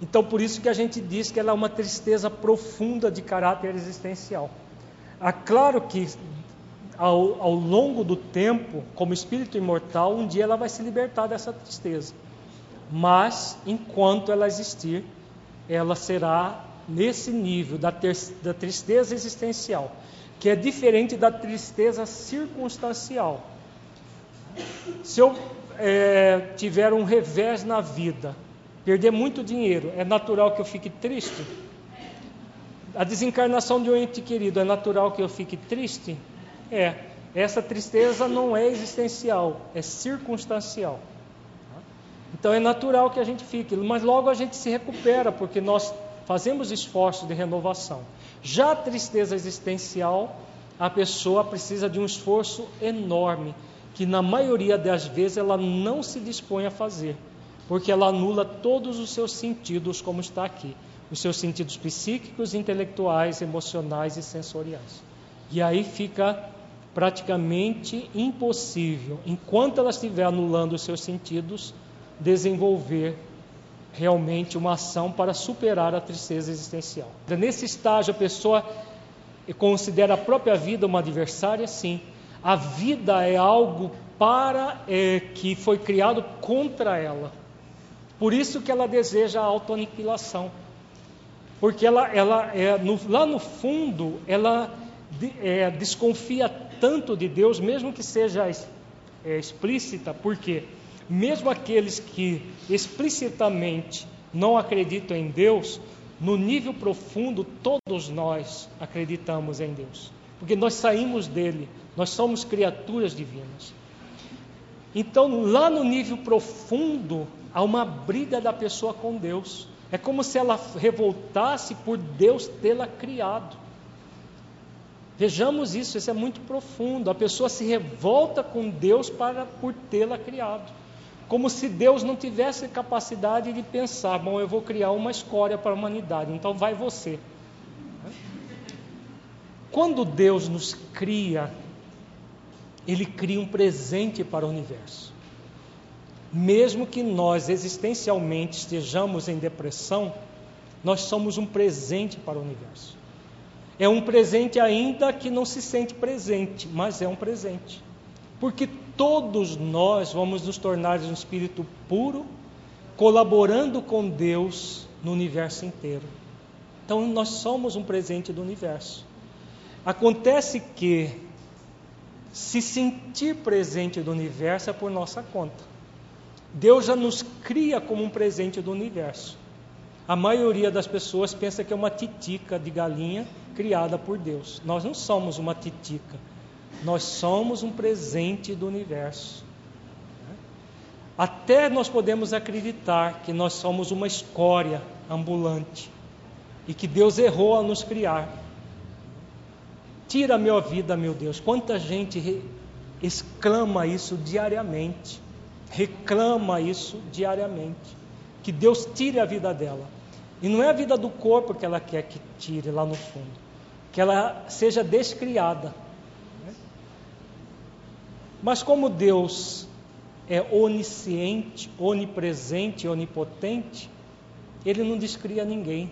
Então, por isso que a gente diz que ela é uma tristeza profunda de caráter existencial. É claro que ao, ao, longo do tempo, como espírito imortal, um dia ela vai se libertar dessa tristeza. Mas, enquanto ela existir, ela será nesse nível da, ter, da tristeza existencial, que é diferente da tristeza circunstancial. Se eu é, tiver um revés na vida, perder muito dinheiro, é natural que eu fique triste? A desencarnação de um ente querido, é natural que eu fique triste? É. Essa tristeza não é existencial, é circunstancial. Então é natural que a gente fique, mas logo a gente se recupera, porque nós fazemos esforço de renovação. Já a tristeza existencial, a pessoa precisa de um esforço enorme, que na maioria das vezes ela não se dispõe a fazer porque ela anula todos os seus sentidos, como está aqui, os seus sentidos psíquicos, intelectuais, emocionais e sensoriais. E aí fica praticamente impossível, enquanto ela estiver anulando os seus sentidos, desenvolver realmente uma ação para superar a tristeza existencial. Nesse estágio, a pessoa considera a própria vida uma adversária, sim. A vida é algo para é, que foi criado contra ela. Por isso que ela deseja a autoaniquilação. Porque ela, ela é, no, lá no fundo, ela é, desconfia tanto de Deus, mesmo que seja é, explícita, por quê? mesmo aqueles que explicitamente não acreditam em Deus, no nível profundo, todos nós acreditamos em Deus, porque nós saímos dele, nós somos criaturas divinas. Então, lá no nível profundo, há uma briga da pessoa com Deus. É como se ela revoltasse por Deus tê-la criado. Vejamos isso, isso é muito profundo. A pessoa se revolta com Deus para por tê-la criado. Como se Deus não tivesse capacidade de pensar, bom, eu vou criar uma escória para a humanidade, então vai você. Quando Deus nos cria, Ele cria um presente para o universo. Mesmo que nós existencialmente estejamos em depressão, nós somos um presente para o universo. É um presente ainda que não se sente presente, mas é um presente. Porque todos nós vamos nos tornar um espírito puro, colaborando com Deus no universo inteiro. Então nós somos um presente do universo. Acontece que se sentir presente do universo é por nossa conta. Deus já nos cria como um presente do universo. A maioria das pessoas pensa que é uma titica de galinha criada por Deus. Nós não somos uma titica. Nós somos um presente do universo. Até nós podemos acreditar que nós somos uma escória ambulante e que Deus errou ao nos criar. Tira a minha vida, meu Deus. Quanta gente exclama isso diariamente, reclama isso diariamente, que Deus tire a vida dela. E não é a vida do corpo que ela quer que tire lá no fundo, que ela seja descriada. Mas como Deus é onisciente, onipresente, onipotente, Ele não descria ninguém,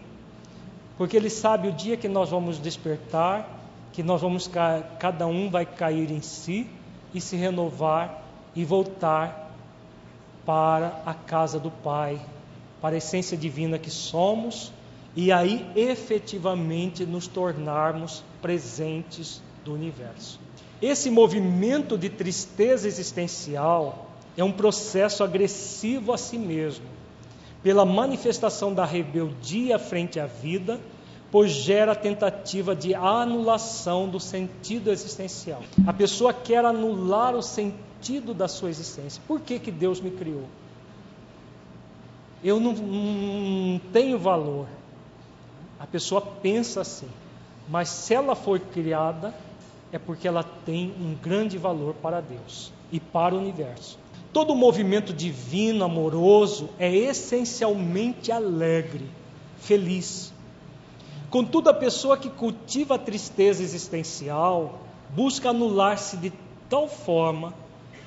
porque Ele sabe o dia que nós vamos despertar, que nós vamos cada um vai cair em si e se renovar e voltar para a casa do Pai, para a essência divina que somos e aí efetivamente nos tornarmos presentes do universo. Esse movimento de tristeza existencial é um processo agressivo a si mesmo, pela manifestação da rebeldia frente à vida, pois gera tentativa de anulação do sentido existencial. A pessoa quer anular o sentido da sua existência. Por que, que Deus me criou? Eu não, não tenho valor. A pessoa pensa assim, mas se ela for criada, é porque ela tem um grande valor para Deus e para o universo. Todo movimento divino, amoroso, é essencialmente alegre, feliz. Contudo, a pessoa que cultiva a tristeza existencial busca anular-se de tal forma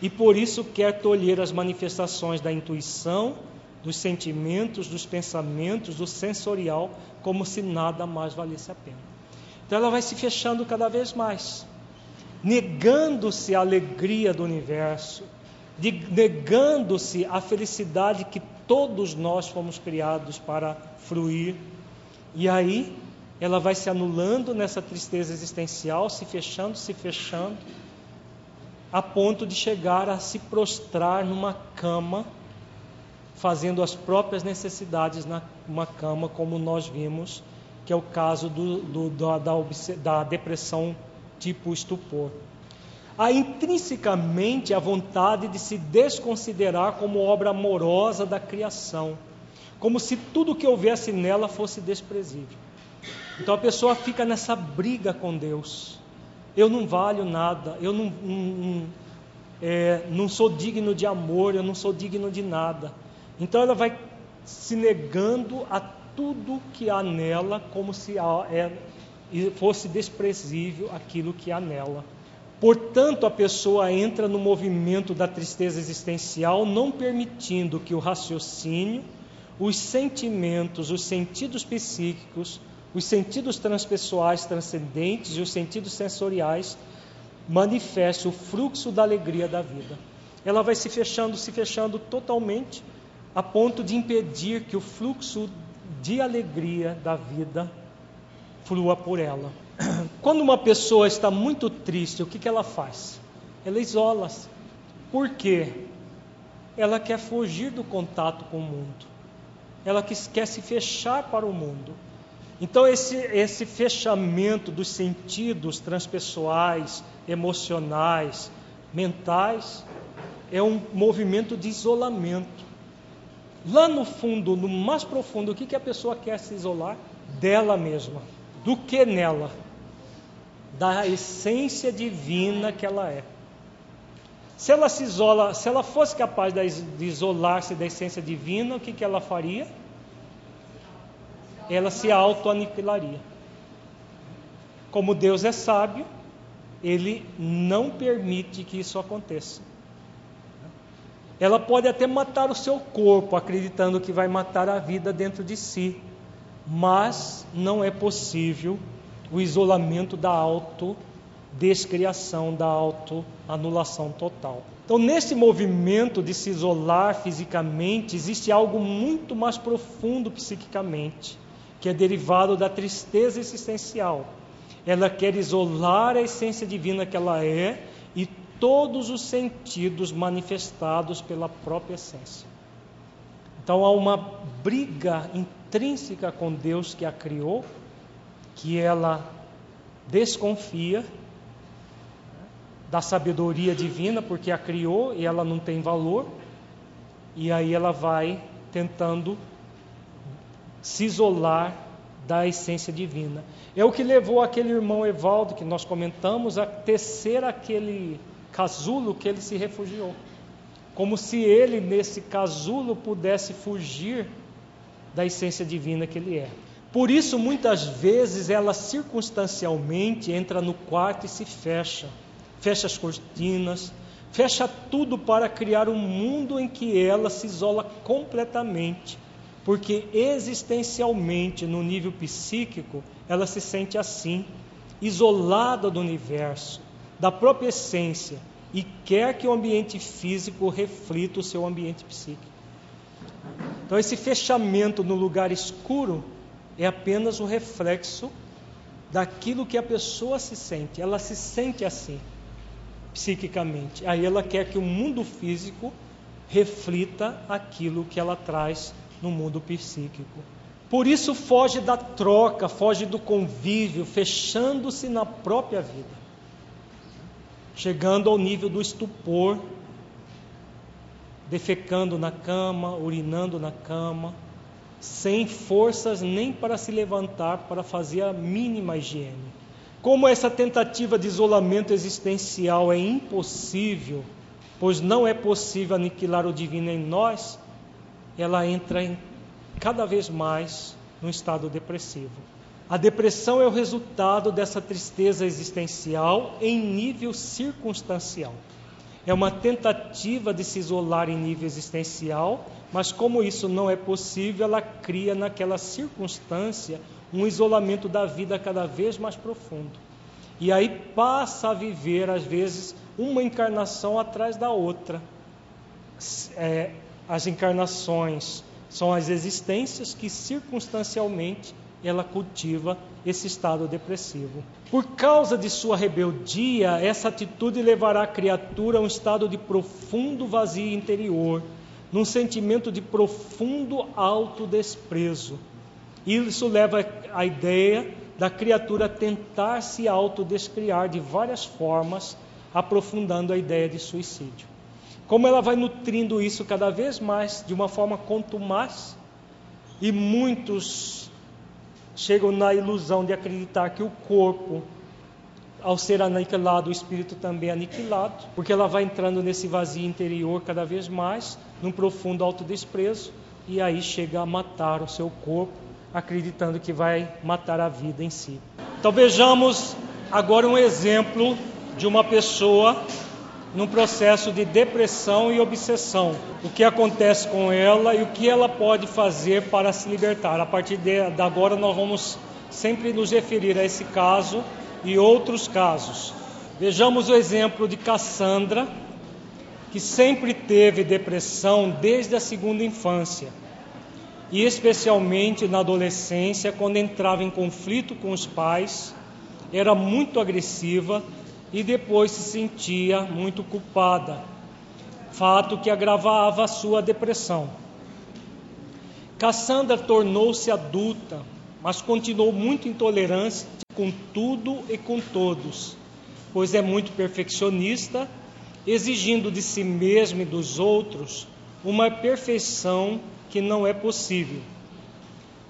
e por isso quer tolher as manifestações da intuição, dos sentimentos, dos pensamentos, do sensorial, como se nada mais valesse a pena. Então ela vai se fechando cada vez mais negando-se a alegria do universo, negando-se a felicidade que todos nós fomos criados para fruir. E aí ela vai se anulando nessa tristeza existencial, se fechando, se fechando, a ponto de chegar a se prostrar numa cama, fazendo as próprias necessidades numa cama, como nós vimos, que é o caso do, do, da, da, da depressão tipo estupor. Há intrinsecamente a vontade de se desconsiderar como obra amorosa da criação, como se tudo que houvesse nela fosse desprezível. Então a pessoa fica nessa briga com Deus. Eu não valho nada, eu não, não, é, não sou digno de amor, eu não sou digno de nada. Então ela vai se negando a tudo que há nela, como se é, fosse desprezível aquilo que há nela. Portanto, a pessoa entra no movimento da tristeza existencial, não permitindo que o raciocínio, os sentimentos, os sentidos psíquicos, os sentidos transpessoais transcendentes e os sentidos sensoriais manifestem o fluxo da alegria da vida. Ela vai se fechando, se fechando totalmente, a ponto de impedir que o fluxo de alegria da vida flua por ela. [clears throat] Quando uma pessoa está muito triste, o que, que ela faz? Ela isola-se. Por quê? ela quer fugir do contato com o mundo. Ela quer se fechar para o mundo. Então, esse, esse fechamento dos sentidos transpessoais, emocionais, mentais, é um movimento de isolamento. Lá no fundo, no mais profundo, o que, que a pessoa quer se isolar? Dela mesma. Do que nela? Da essência divina que ela é. Se ela se isola, se ela fosse capaz de isolar-se da essência divina, o que, que ela faria? Ela se auto-aniquilaria. Como Deus é sábio, Ele não permite que isso aconteça. Ela pode até matar o seu corpo, acreditando que vai matar a vida dentro de si, mas não é possível o isolamento da auto descriação, da autoanulação total. Então, nesse movimento de se isolar fisicamente, existe algo muito mais profundo psiquicamente, que é derivado da tristeza existencial. Ela quer isolar a essência divina que ela é e todos os sentidos manifestados pela própria essência. Então há uma briga intrínseca com Deus que a criou, que ela desconfia da sabedoria divina, porque a criou e ela não tem valor, e aí ela vai tentando se isolar da essência divina. É o que levou aquele irmão Evaldo, que nós comentamos, a tecer aquele casulo que ele se refugiou. Como se ele, nesse casulo, pudesse fugir da essência divina que ele é. Por isso, muitas vezes, ela circunstancialmente entra no quarto e se fecha fecha as cortinas, fecha tudo para criar um mundo em que ela se isola completamente, porque existencialmente, no nível psíquico, ela se sente assim, isolada do universo, da própria essência, e quer que o ambiente físico reflita o seu ambiente psíquico. Então, esse fechamento no lugar escuro é apenas o reflexo daquilo que a pessoa se sente, ela se sente assim psiquicamente. Aí ela quer que o mundo físico reflita aquilo que ela traz no mundo psíquico. Por isso foge da troca, foge do convívio, fechando-se na própria vida, chegando ao nível do estupor, defecando na cama, urinando na cama, sem forças nem para se levantar para fazer a mínima higiene. Como essa tentativa de isolamento existencial é impossível, pois não é possível aniquilar o divino em nós, ela entra em, cada vez mais no estado depressivo. A depressão é o resultado dessa tristeza existencial em nível circunstancial. É uma tentativa de se isolar em nível existencial, mas como isso não é possível, ela cria naquela circunstância um isolamento da vida cada vez mais profundo. E aí passa a viver, às vezes, uma encarnação atrás da outra. É, as encarnações são as existências que circunstancialmente ela cultiva esse estado depressivo. Por causa de sua rebeldia, essa atitude levará a criatura a um estado de profundo vazio interior, num sentimento de profundo autodesprezo isso leva à ideia da criatura tentar se autodescriar de várias formas, aprofundando a ideia de suicídio. Como ela vai nutrindo isso cada vez mais, de uma forma contumaz, e muitos chegam na ilusão de acreditar que o corpo, ao ser aniquilado, o espírito também é aniquilado, porque ela vai entrando nesse vazio interior cada vez mais, num profundo autodesprezo, e aí chega a matar o seu corpo acreditando que vai matar a vida em si. Então vejamos agora um exemplo de uma pessoa num processo de depressão e obsessão. O que acontece com ela e o que ela pode fazer para se libertar. A partir de agora nós vamos sempre nos referir a esse caso e outros casos. Vejamos o exemplo de Cassandra, que sempre teve depressão desde a segunda infância e especialmente na adolescência, quando entrava em conflito com os pais, era muito agressiva e depois se sentia muito culpada. fato que agravava sua depressão. Cassandra tornou-se adulta, mas continuou muito intolerante com tudo e com todos, pois é muito perfeccionista, exigindo de si mesma e dos outros uma perfeição que não é possível.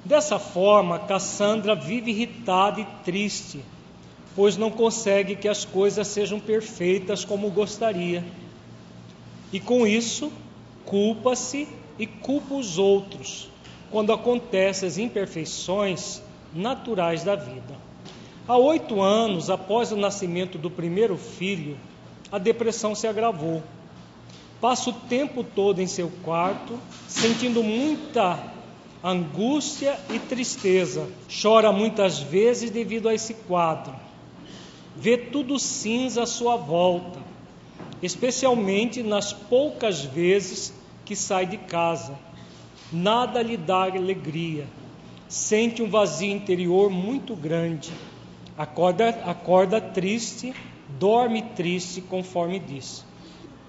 Dessa forma, Cassandra vive irritada e triste, pois não consegue que as coisas sejam perfeitas como gostaria. E com isso, culpa-se e culpa os outros quando acontecem as imperfeições naturais da vida. Há oito anos após o nascimento do primeiro filho, a depressão se agravou. Passa o tempo todo em seu quarto, sentindo muita angústia e tristeza. Chora muitas vezes devido a esse quadro. Vê tudo cinza à sua volta, especialmente nas poucas vezes que sai de casa. Nada lhe dá alegria. Sente um vazio interior muito grande. Acorda, acorda triste, dorme triste, conforme disse.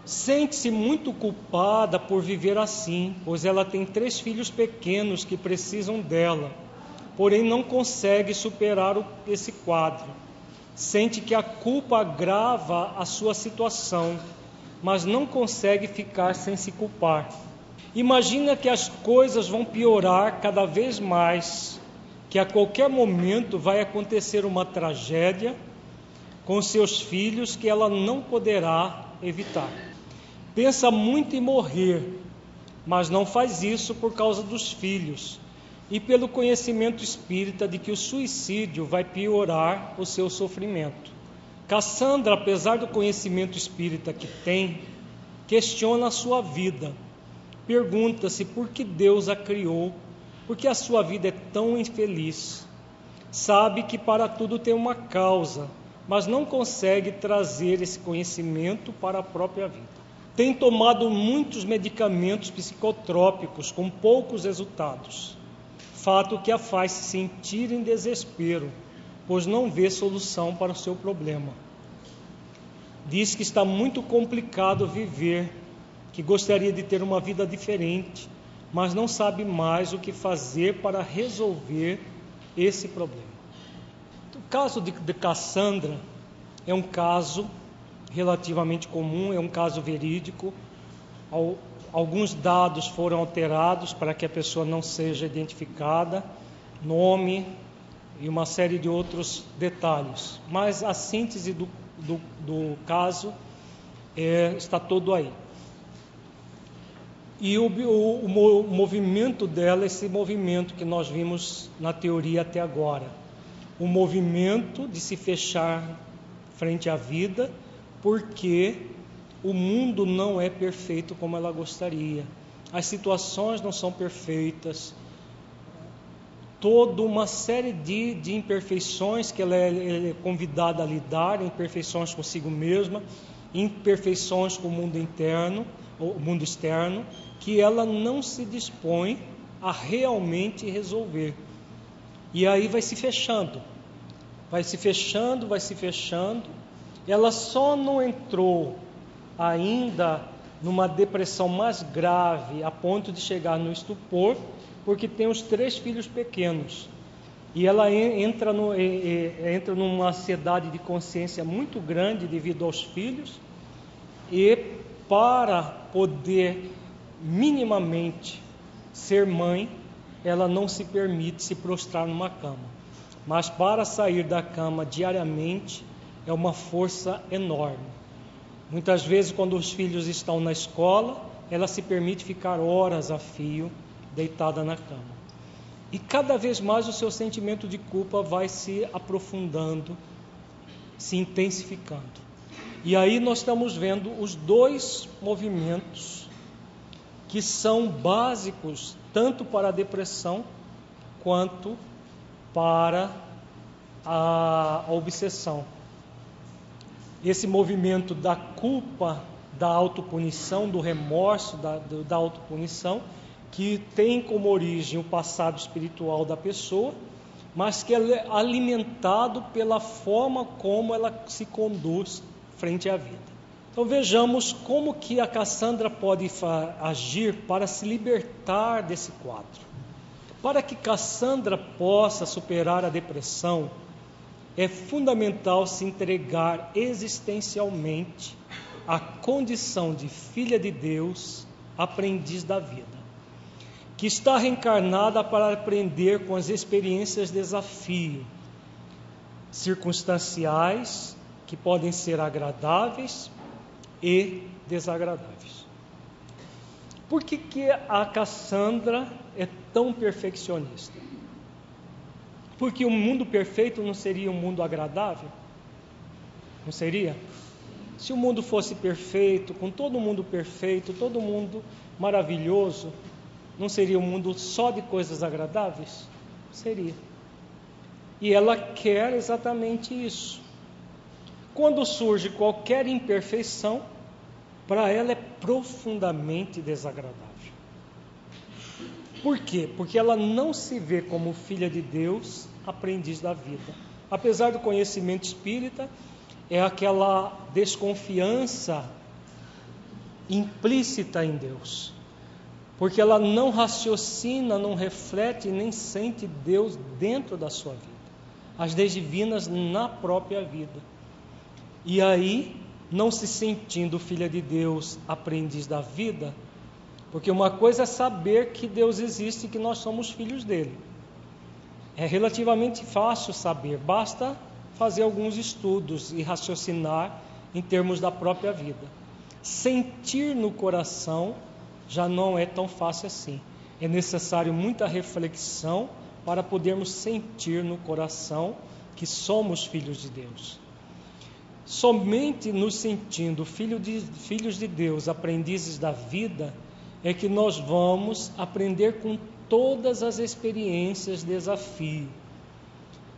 Sente-se muito culpada por viver assim, pois ela tem três filhos pequenos que precisam dela, porém não consegue superar esse quadro. Sente que a culpa agrava a sua situação, mas não consegue ficar sem se culpar. Imagina que as coisas vão piorar cada vez mais, que a qualquer momento vai acontecer uma tragédia com seus filhos que ela não poderá evitar pensa muito em morrer, mas não faz isso por causa dos filhos e pelo conhecimento espírita de que o suicídio vai piorar o seu sofrimento. Cassandra, apesar do conhecimento espírita que tem, questiona a sua vida. Pergunta-se por que Deus a criou, por que a sua vida é tão infeliz. Sabe que para tudo tem uma causa, mas não consegue trazer esse conhecimento para a própria vida tem tomado muitos medicamentos psicotrópicos com poucos resultados, fato que a faz se sentir em desespero, pois não vê solução para o seu problema. Diz que está muito complicado viver, que gostaria de ter uma vida diferente, mas não sabe mais o que fazer para resolver esse problema. O caso de, de Cassandra é um caso relativamente comum, é um caso verídico. Alguns dados foram alterados para que a pessoa não seja identificada, nome e uma série de outros detalhes. Mas a síntese do, do, do caso é, está todo aí. E o, o, o movimento dela, esse movimento que nós vimos na teoria até agora, o movimento de se fechar frente à vida porque o mundo não é perfeito como ela gostaria, as situações não são perfeitas, toda uma série de, de imperfeições que ela é, ela é convidada a lidar, imperfeições consigo mesma, imperfeições com o mundo interno, o mundo externo, que ela não se dispõe a realmente resolver. E aí vai se fechando, vai se fechando, vai se fechando, ela só não entrou ainda numa depressão mais grave, a ponto de chegar no estupor, porque tem os três filhos pequenos. E ela entra, no, entra numa ansiedade de consciência muito grande devido aos filhos, e para poder minimamente ser mãe, ela não se permite se prostrar numa cama. Mas para sair da cama diariamente, é uma força enorme. Muitas vezes, quando os filhos estão na escola, ela se permite ficar horas a fio deitada na cama. E cada vez mais o seu sentimento de culpa vai se aprofundando, se intensificando. E aí nós estamos vendo os dois movimentos que são básicos tanto para a depressão quanto para a, obsessão esse movimento da culpa, da autopunição, do remorso, da, da autopunição, que tem como origem o passado espiritual da pessoa, mas que é alimentado pela forma como ela se conduz frente à vida. Então vejamos como que a Cassandra pode agir para se libertar desse quadro. Para que Cassandra possa superar a depressão, é fundamental se entregar existencialmente à condição de filha de Deus, aprendiz da vida, que está reencarnada para aprender com as experiências de desafio circunstanciais que podem ser agradáveis e desagradáveis. Por que, que a Cassandra é tão perfeccionista? Porque o mundo perfeito não seria um mundo agradável? Não seria? Se o mundo fosse perfeito, com todo mundo perfeito, todo mundo maravilhoso, não seria um mundo só de coisas agradáveis? Seria. E ela quer exatamente isso. Quando surge qualquer imperfeição, para ela é profundamente desagradável. Por quê? Porque ela não se vê como filha de Deus, aprendiz da vida. Apesar do conhecimento espírita, é aquela desconfiança implícita em Deus. Porque ela não raciocina, não reflete nem sente Deus dentro da sua vida. As leis divinas na própria vida. E aí, não se sentindo filha de Deus, aprendiz da vida, porque uma coisa é saber que Deus existe e que nós somos filhos dele. É relativamente fácil saber, basta fazer alguns estudos e raciocinar em termos da própria vida. Sentir no coração já não é tão fácil assim. É necessário muita reflexão para podermos sentir no coração que somos filhos de Deus. Somente nos sentindo filho de, filhos de Deus, aprendizes da vida, é que nós vamos aprender com todas as experiências, desafio.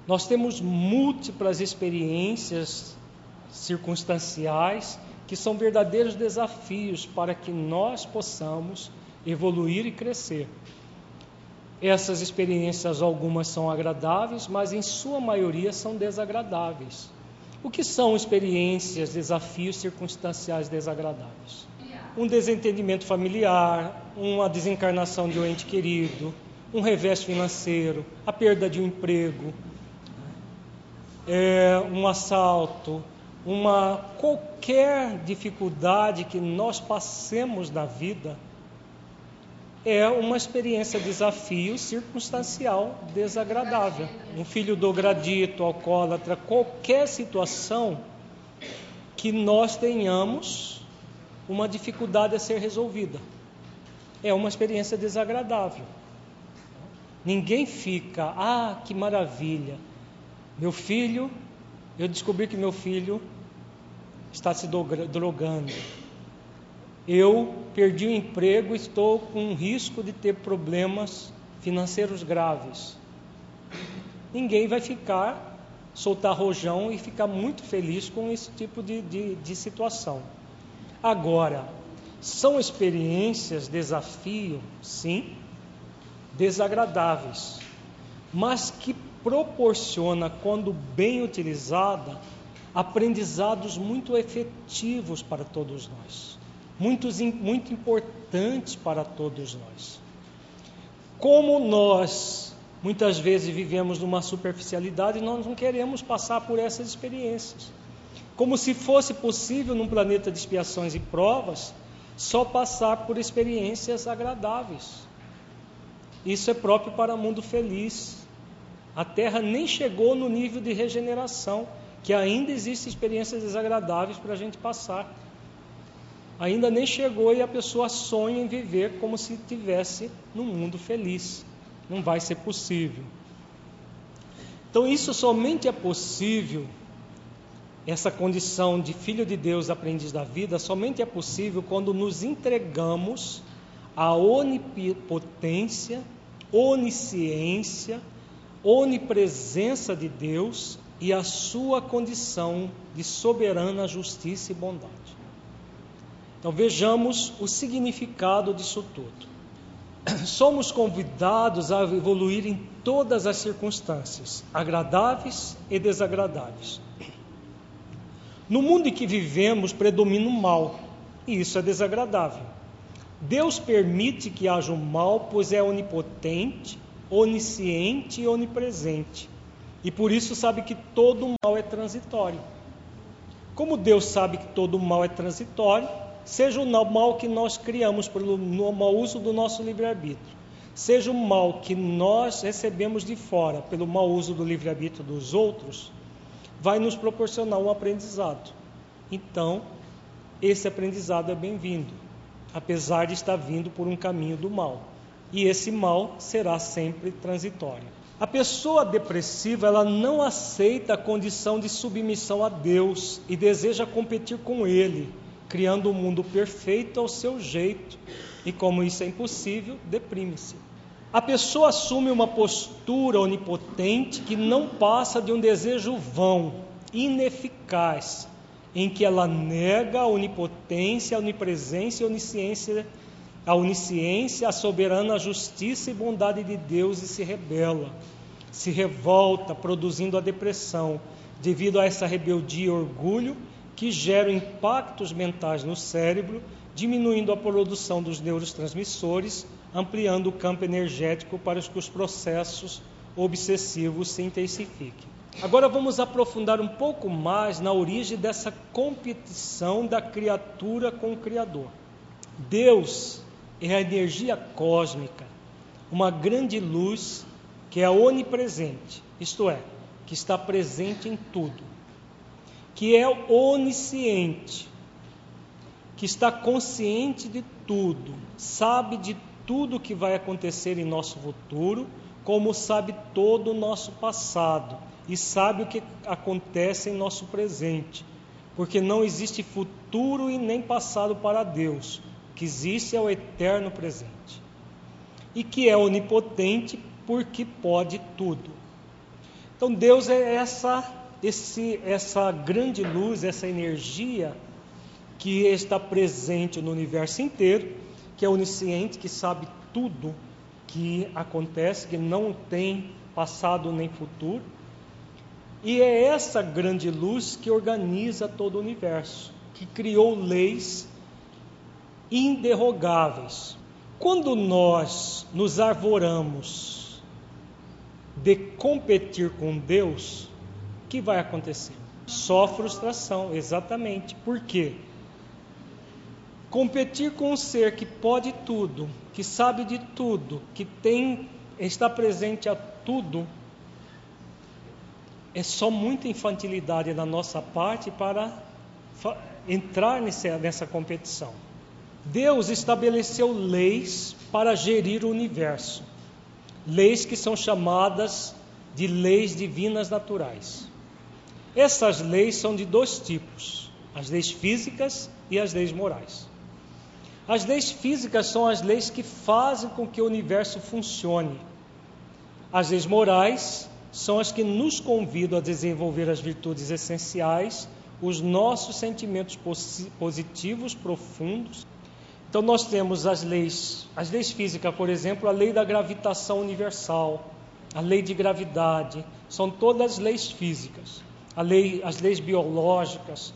Nós temos múltiplas experiências circunstanciais que são verdadeiros desafios para que nós possamos evoluir e crescer. Essas experiências, algumas são agradáveis, mas em sua maioria são desagradáveis. O que são experiências, desafios circunstanciais desagradáveis? Um desentendimento familiar, uma desencarnação de um ente querido, um revés financeiro, a perda de um emprego, é, um assalto, uma qualquer dificuldade que nós passemos na vida é uma experiência desafio circunstancial desagradável. Um filho do gradito, alcoólatra, qualquer situação que nós tenhamos uma dificuldade a ser resolvida. É uma experiência desagradável. Ninguém fica, ah, que maravilha. Meu filho, eu descobri que meu filho está se drogando eu perdi o emprego, estou com risco de ter problemas financeiros graves. Ninguém vai ficar, soltar rojão e ficar muito feliz com esse tipo de, de, de situação. Agora, são experiências, desafio, sim, desagradáveis, mas que proporciona, quando bem utilizada, aprendizados muito efetivos para todos nós muitos, muito importantes para todos nós. Como nós muitas vezes vivemos numa superficialidade, nós não queremos passar por essas experiências. Como se fosse possível num planeta de expiações e provas só passar por experiências agradáveis. Isso é próprio para o mundo feliz. A Terra nem chegou no nível de regeneração, que ainda existem experiências desagradáveis para a gente passar ainda nem chegou e a pessoa sonha em viver como se tivesse num mundo feliz. Não vai ser possível. Então, isso somente é possível, essa condição de filho de Deus, aprendiz da vida, somente é possível quando nos entregamos à onipotência, onisciência, onipresença de Deus e à sua condição de soberana justiça e bondade. Então vejamos o significado disso tudo. [clears throat] Somos convidados a evoluir em todas as circunstâncias, agradáveis e desagradáveis. No mundo em que vivemos predomina o mal, e isso é desagradável. Deus permite que haja o mal, pois é onipotente, onisciente e onipresente. E por isso sabe que todo mal é transitório. Como Deus sabe que todo mal é transitório, seja o mal que nós criamos pelo mau uso do nosso livre-arbítrio, seja o mal que nós recebemos de fora pelo mau uso do livre-arbítrio dos outros, vai nos proporcionar um aprendizado. Então, esse aprendizado é bem-vindo, apesar de estar vindo por um caminho do mal. E esse mal será sempre transitório. A pessoa depressiva, ela não aceita a condição de submissão a Deus e deseja competir com ele, criando um mundo perfeito ao seu jeito. E como isso é impossível, deprime-se. A pessoa assume uma postura onipotente que não passa de um desejo vão, ineficaz, em que ela nega a onipotência, a onipresença e a onisciência, a onisciência, a soberana justiça e bondade de Deus e se rebela, se revolta, produzindo a depressão, devido a essa rebeldia e orgulho que geram impactos mentais no cérebro, diminuindo a produção dos neurotransmissores, ampliando o campo energético para que os processos obsessivos se intensifiquem. Agora vamos aprofundar um pouco mais na origem dessa competição da criatura com o Criador. Deus é a energia cósmica, uma grande luz que é onipresente, isto é, que está presente em tudo que é onisciente, que está consciente de tudo, sabe de tudo que vai acontecer em nosso futuro, como sabe todo o nosso passado e sabe o que acontece em nosso presente, porque não existe futuro e nem passado para Deus, o que existe é o eterno presente. E que é onipotente porque pode tudo. Então Deus é essa esse, essa grande luz, essa energia que está presente no universo inteiro, que é onisciente, que sabe tudo que acontece, que não tem passado nem futuro. E é essa grande luz que organiza todo o universo, que criou leis inderrogáveis. Quando nós nos arvoramos de competir com Deus, que vai acontecer? Só frustração, exatamente. Por quê? Competir com um ser que pode tudo, que sabe de tudo, que tem está presente a tudo, é só muita infantilidade da nossa parte para entrar nessa, competição. Deus estabeleceu leis para gerir o universo, leis que são chamadas de leis divinas naturais. Essas leis são de dois tipos: as leis físicas e as leis morais. As leis físicas são as leis que fazem com que o universo funcione. As leis morais são as que nos convidam a desenvolver as virtudes essenciais, os nossos sentimentos positivos profundos. Então nós temos as leis, as leis físicas, por exemplo, a lei da gravitação universal, a lei de gravidade, são todas leis físicas lei, as leis biológicas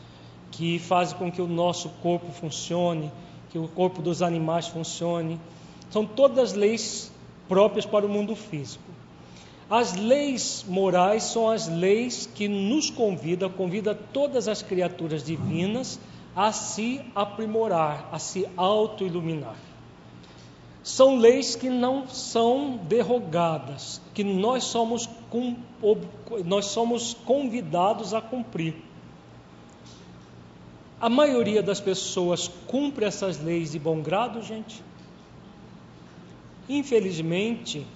que fazem com que o nosso corpo funcione, que o corpo dos animais funcione. São todas leis próprias para o mundo físico. As leis morais são as leis que nos convidam, convida todas as criaturas divinas a se aprimorar, a se auto-iluminar são leis que não são derrogadas, que nós somos, nós somos convidados a cumprir. A maioria das pessoas cumpre essas leis de bom grado, gente? Infelizmente,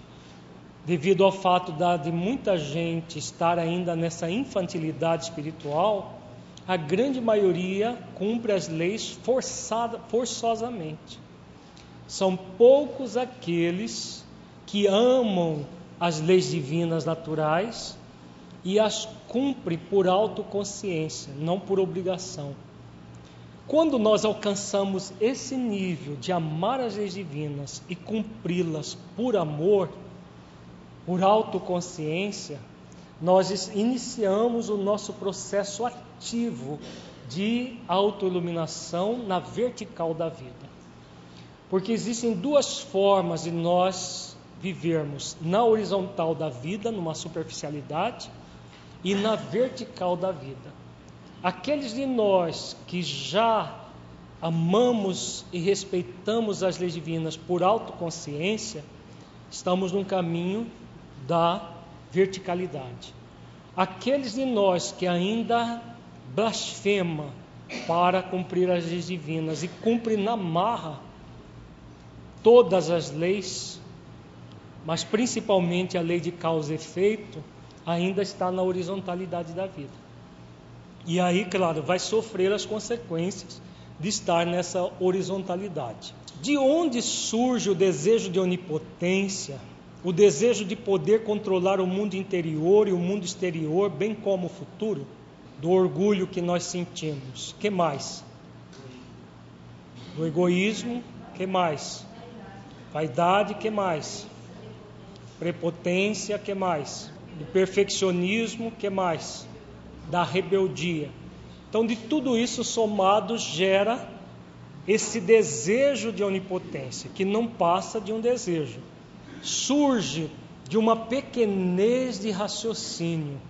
devido ao fato de muita gente estar ainda nessa infantilidade espiritual, a grande maioria cumpre as leis forçada, forçosamente. São poucos aqueles que amam as leis divinas naturais e as cumprem por autoconsciência, não por obrigação. Quando nós alcançamos esse nível de amar as leis divinas e cumpri-las por amor, por autoconsciência, nós iniciamos o nosso processo ativo de autoiluminação na vertical da vida. Porque existem duas formas de nós vivermos: na horizontal da vida, numa superficialidade, e na vertical da vida. Aqueles de nós que já amamos e respeitamos as leis divinas por autoconsciência, estamos num caminho da verticalidade. Aqueles de nós que ainda blasfema para cumprir as leis divinas e cumpre na marra todas as leis, mas principalmente a lei de causa e efeito, ainda está na horizontalidade da vida. E aí, claro, vai sofrer as consequências de estar nessa horizontalidade. De onde surge o desejo de onipotência, o desejo de poder controlar o mundo interior e o mundo exterior, bem como o futuro? Do orgulho que nós sentimos. Que mais? Do egoísmo, que mais? Vaidade, que mais? Prepotência, que mais? Do perfeccionismo, que mais? Da rebeldia. Então, de tudo isso somado, gera esse desejo de onipotência, que não passa de um desejo. Surge de uma pequenez de raciocínio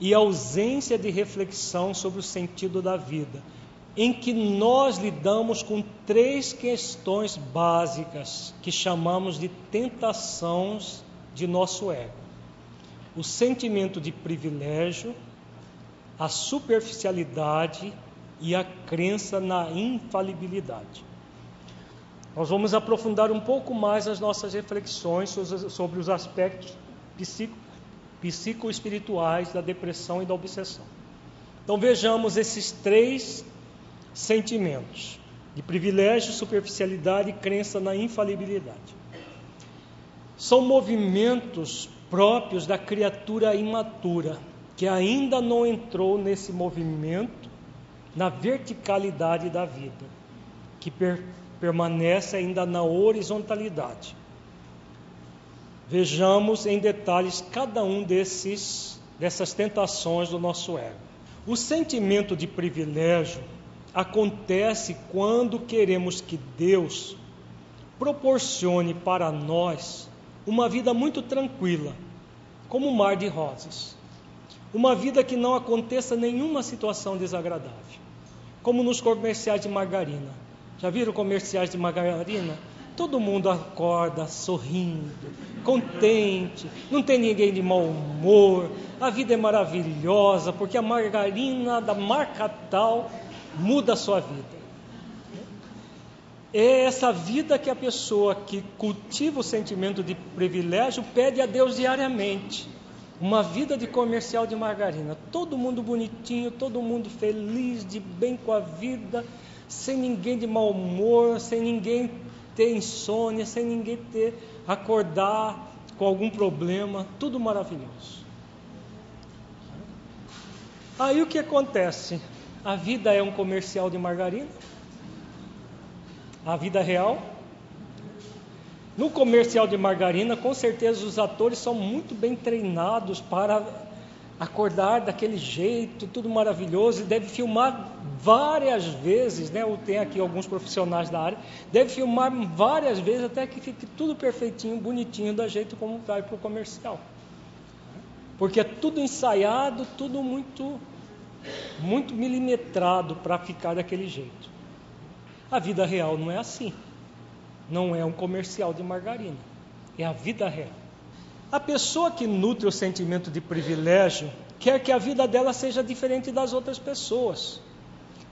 e ausência de reflexão sobre o sentido da vida, em que nós lidamos com três questões básicas que chamamos de tentações de nosso ego: o sentimento de privilégio, a superficialidade e a crença na infalibilidade. Nós vamos aprofundar um pouco mais as nossas reflexões sobre os aspectos psico, psicoespirituais da depressão e da obsessão. Então vejamos esses três sentimentos de privilégio, superficialidade e crença na infalibilidade. São movimentos próprios da criatura imatura que ainda não entrou nesse movimento, na verticalidade da vida, que per permanece ainda na horizontalidade. Vejamos em detalhes cada um desses dessas tentações do nosso ego. O sentimento de privilégio acontece quando queremos que Deus proporcione para nós uma vida muito tranquila, como um mar de rosas. Uma vida que não aconteça nenhuma situação desagradável, como nos comerciais de margarina. Já viram comerciais de margarina? Todo mundo acorda sorrindo, contente, não tem ninguém de mau humor, a vida é maravilhosa, porque a margarina da marca tal muda a sua vida. É essa vida que a pessoa que cultiva o sentimento de privilégio pede a Deus diariamente uma vida de comercial de margarina, todo mundo bonitinho, todo mundo feliz, de bem com a vida, sem ninguém de mau humor, sem ninguém ter insônia, sem ninguém ter acordar com algum problema, tudo maravilhoso. Aí o que acontece? A vida é um comercial de margarina? A vida real no comercial de margarina, com certeza os atores são muito bem treinados para acordar daquele jeito, tudo maravilhoso, e deve filmar várias vezes, né? Eu tenho aqui alguns profissionais da área, deve filmar várias vezes até que fique tudo perfeitinho, bonitinho, da jeito como vai para o comercial. Porque é tudo ensaiado, tudo muito, muito milimetrado para ficar daquele jeito. A vida real não é assim. Não é um comercial de margarina, é a vida real. A pessoa que nutre o sentimento de privilégio quer que a vida dela seja diferente das outras pessoas,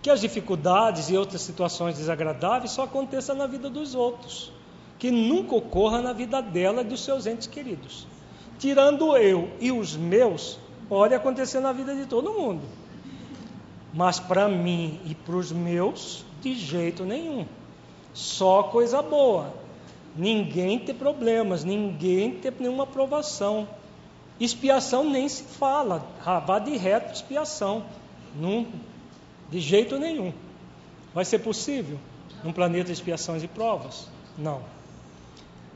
que as dificuldades e outras situações desagradáveis só aconteçam na vida dos outros, que nunca ocorra na vida dela e dos seus entes queridos. Tirando eu e os meus, pode acontecer na vida de todo mundo. Mas para mim e para os meus, de jeito nenhum. Só coisa boa. Ninguém ter problemas, ninguém ter nenhuma aprovação. Expiação nem se fala, vá de reto expiação. Não, de jeito nenhum. Vai ser possível num planeta de expiações e provas? Não.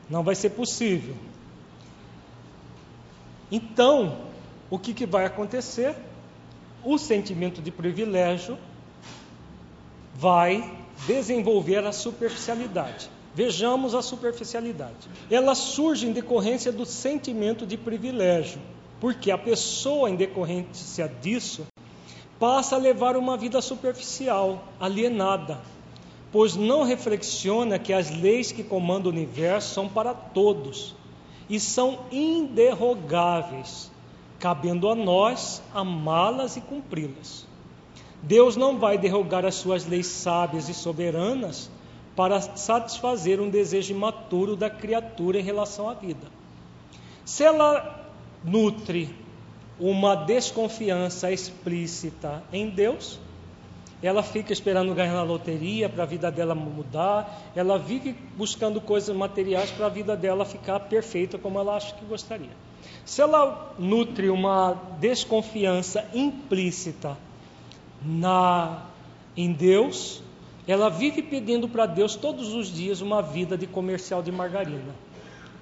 Não vai ser possível. Então, o que, que vai acontecer? O sentimento de privilégio vai desenvolver a superficialidade. Vejamos a superficialidade. Ela surge em decorrência do sentimento de privilégio, porque a pessoa, em decorrência disso, passa a levar uma vida superficial, alienada, pois não reflexiona que as leis que comandam o universo são para todos e são inderrogáveis, cabendo a nós amá-las e cumpri-las. Deus não vai derrogar as suas leis sábias e soberanas para satisfazer um desejo imaturo da criatura em relação à vida. Se ela nutre uma desconfiança explícita em Deus, ela fica esperando ganhar na loteria para a vida dela mudar, ela vive buscando coisas materiais para a vida dela ficar perfeita como ela acha que gostaria. Se ela nutre uma desconfiança implícita na em Deus, ela vive pedindo para Deus todos os dias uma vida de comercial de margarina.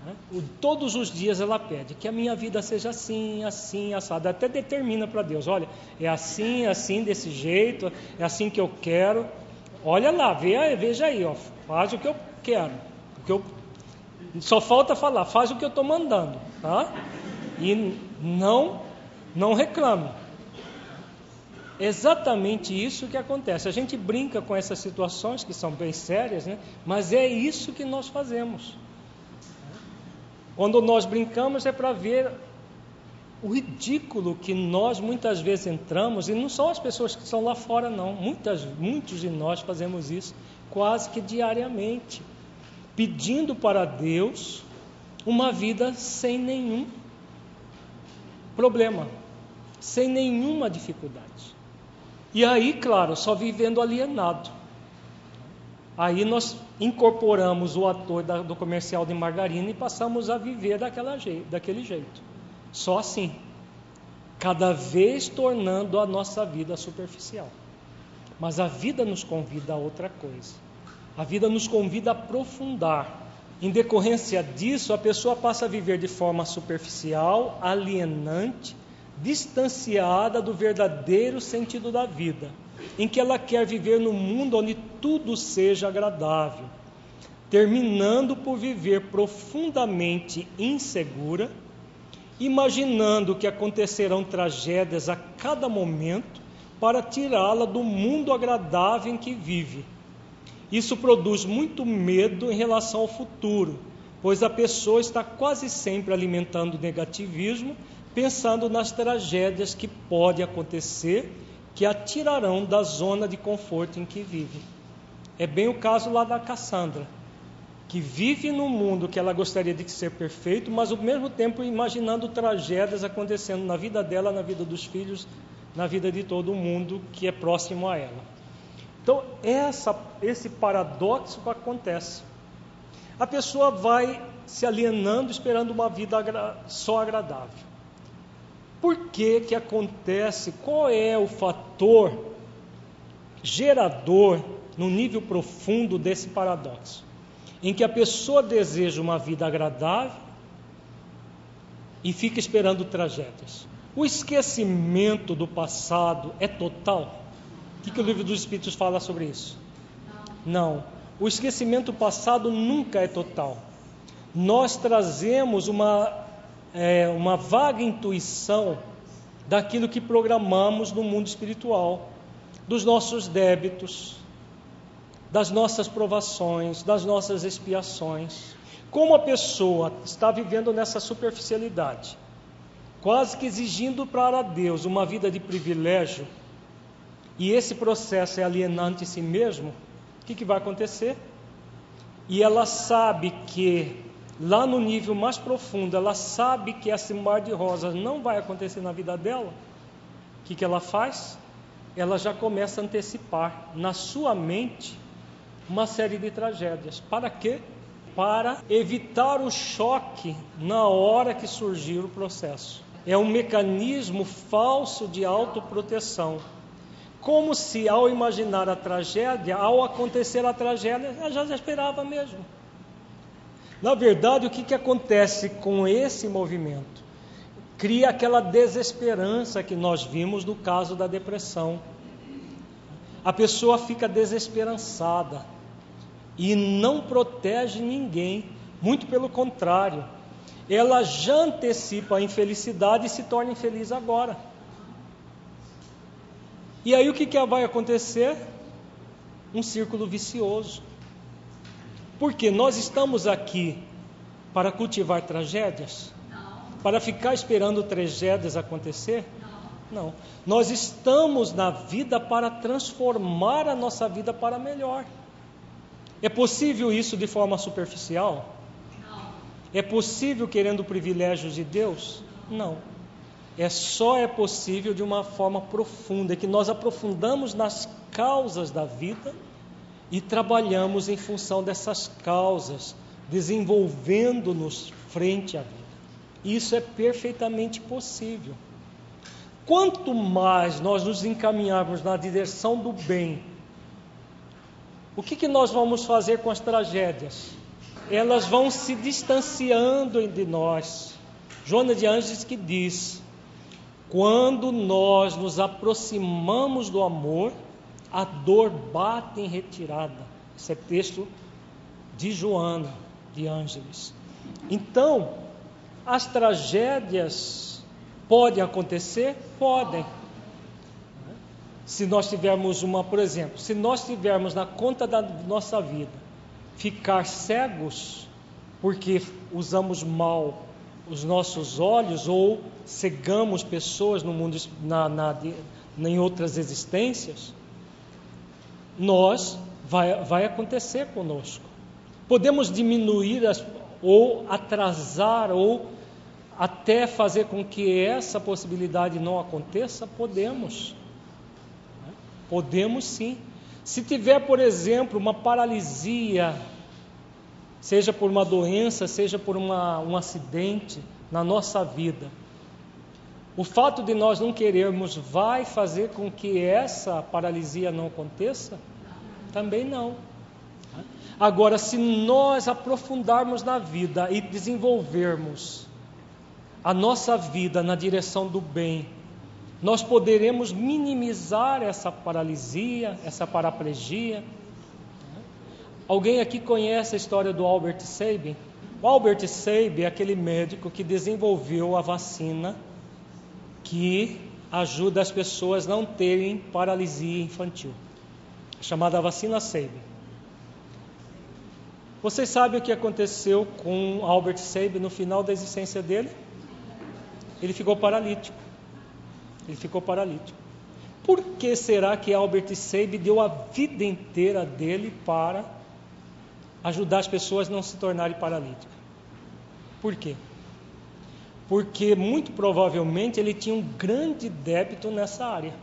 Né? Todos os dias ela pede que a minha vida seja assim, assim, assada. Até determina para Deus: olha, é assim, assim, desse jeito, é assim que eu quero. Olha lá, veja aí, ó, faz o que eu quero. O que eu, só falta falar, faz o que eu estou mandando. Tá? E não, não reclame. Exatamente isso que acontece. A gente brinca com essas situações que são bem sérias, né? mas é isso que nós fazemos. Quando nós brincamos é para ver o ridículo que nós muitas vezes entramos, e não são as pessoas que estão lá fora, não. Muitas, muitos de nós fazemos isso quase que diariamente, pedindo para Deus uma vida sem nenhum problema, sem nenhuma dificuldade. E aí, claro, só vivendo alienado. Aí nós incorporamos o ator da, do comercial de margarina e passamos a viver daquela daquele jeito. Só assim. Cada vez tornando a nossa vida superficial. Mas a vida nos convida a outra coisa. A vida nos convida a aprofundar. Em decorrência disso, a pessoa passa a viver de forma superficial, alienante, distanciada do verdadeiro sentido da vida em que ela quer viver no mundo onde tudo seja agradável, terminando por viver profundamente insegura, imaginando que acontecerão tragédias a cada momento para tirá-la do mundo agradável em que vive. Isso produz muito medo em relação ao futuro, pois a pessoa está quase sempre alimentando negativismo, pensando nas tragédias que podem acontecer que a tirarão da zona de conforto em que vive. É bem o caso lá da Cassandra, que vive num mundo que ela gostaria de ser perfeito, mas ao mesmo tempo imaginando tragédias acontecendo na vida dela, na vida dos filhos, na vida de todo mundo que é próximo a ela. Então, essa, esse paradoxo acontece. A pessoa vai se alienando, esperando uma vida só agradável. Por que que acontece? Qual é o fator gerador no nível profundo desse paradoxo? Em que a pessoa deseja uma vida agradável e fica esperando tragédias. O esquecimento do passado é total? O que, que o livro dos Espíritos fala sobre isso? Não. O esquecimento passado nunca é total. Nós trazemos uma é, uma vaga intuição daquilo que programamos no mundo espiritual, dos nossos débitos, das nossas provações, das nossas expiações. Como a pessoa está vivendo nessa superficialidade, quase que exigindo para Deus uma vida de privilégio, e esse processo é alienante em si mesmo, o que, que vai acontecer? E ela sabe que lá no nível mais profundo, ela sabe que esse mar de rosas não vai acontecer na vida dela, o que, que ela faz? Ela já começa a antecipar na sua mente uma série de tragédias. Para quê? Para evitar o choque na hora que surgir o processo. É um mecanismo falso de autoproteção. Como se ao imaginar a tragédia, ao acontecer a tragédia, ela já esperava mesmo. Na verdade, o que, que acontece com esse movimento? Cria aquela desesperança que nós vimos no caso da depressão. a pessoa fica desesperançada e não protege ninguém, muito pelo contrário, ela já antecipa a infelicidade e se torna infeliz agora. E aí o que, que vai acontecer? Um círculo vicioso. Porque nós estamos aqui para cultivar tragédias? Para ficar esperando tragédias acontecer? Não. Nós estamos na vida para transformar a nossa vida para melhor. É possível isso de forma superficial? Não. É possível querendo privilégios de Deus? Não. É só é possível de uma forma profunda, que nós aprofundamos nas causas da vida e trabalhamos em função dessas causas, desenvolvendo-nos frente à vida. Isso é perfeitamente possível. Quanto mais nós nos encaminharmos na direção do bem, o que, que nós vamos fazer com as tragédias? Elas vão se distanciando de nós. Joana de Anjos que diz: quando nós nos aproximamos do amor, a dor bate em retirada. Esse é texto de Joana de Ângeles. Então, as tragédias Podem acontecer? Podem. Se nós tivermos uma, por exemplo, se nós tivermos na conta da nossa vida ficar cegos porque usamos mal os nossos olhos ou cegamos pessoas no mundo na, na, em outras existências, nós vai, vai acontecer conosco. Podemos diminuir as, ou atrasar ou até fazer com que essa possibilidade não aconteça? Podemos. Podemos sim. Se tiver, por exemplo, uma paralisia, seja por uma doença, seja por uma, um acidente na nossa vida, o fato de nós não querermos vai fazer com que essa paralisia não aconteça? Também não. Agora, se nós aprofundarmos na vida e desenvolvermos a nossa vida na direção do bem, nós poderemos minimizar essa paralisia, essa paraplegia. Alguém aqui conhece a história do Albert Sabin? O Albert Sabin é aquele médico que desenvolveu a vacina que ajuda as pessoas a não terem paralisia infantil, chamada vacina Sabin. Vocês sabem o que aconteceu com Albert Sabin no final da existência dele? ele ficou paralítico. Ele ficou paralítico. Por que será que Albert Seib deu a vida inteira dele para ajudar as pessoas a não se tornarem paralíticas? Por quê? Porque muito provavelmente ele tinha um grande débito nessa área.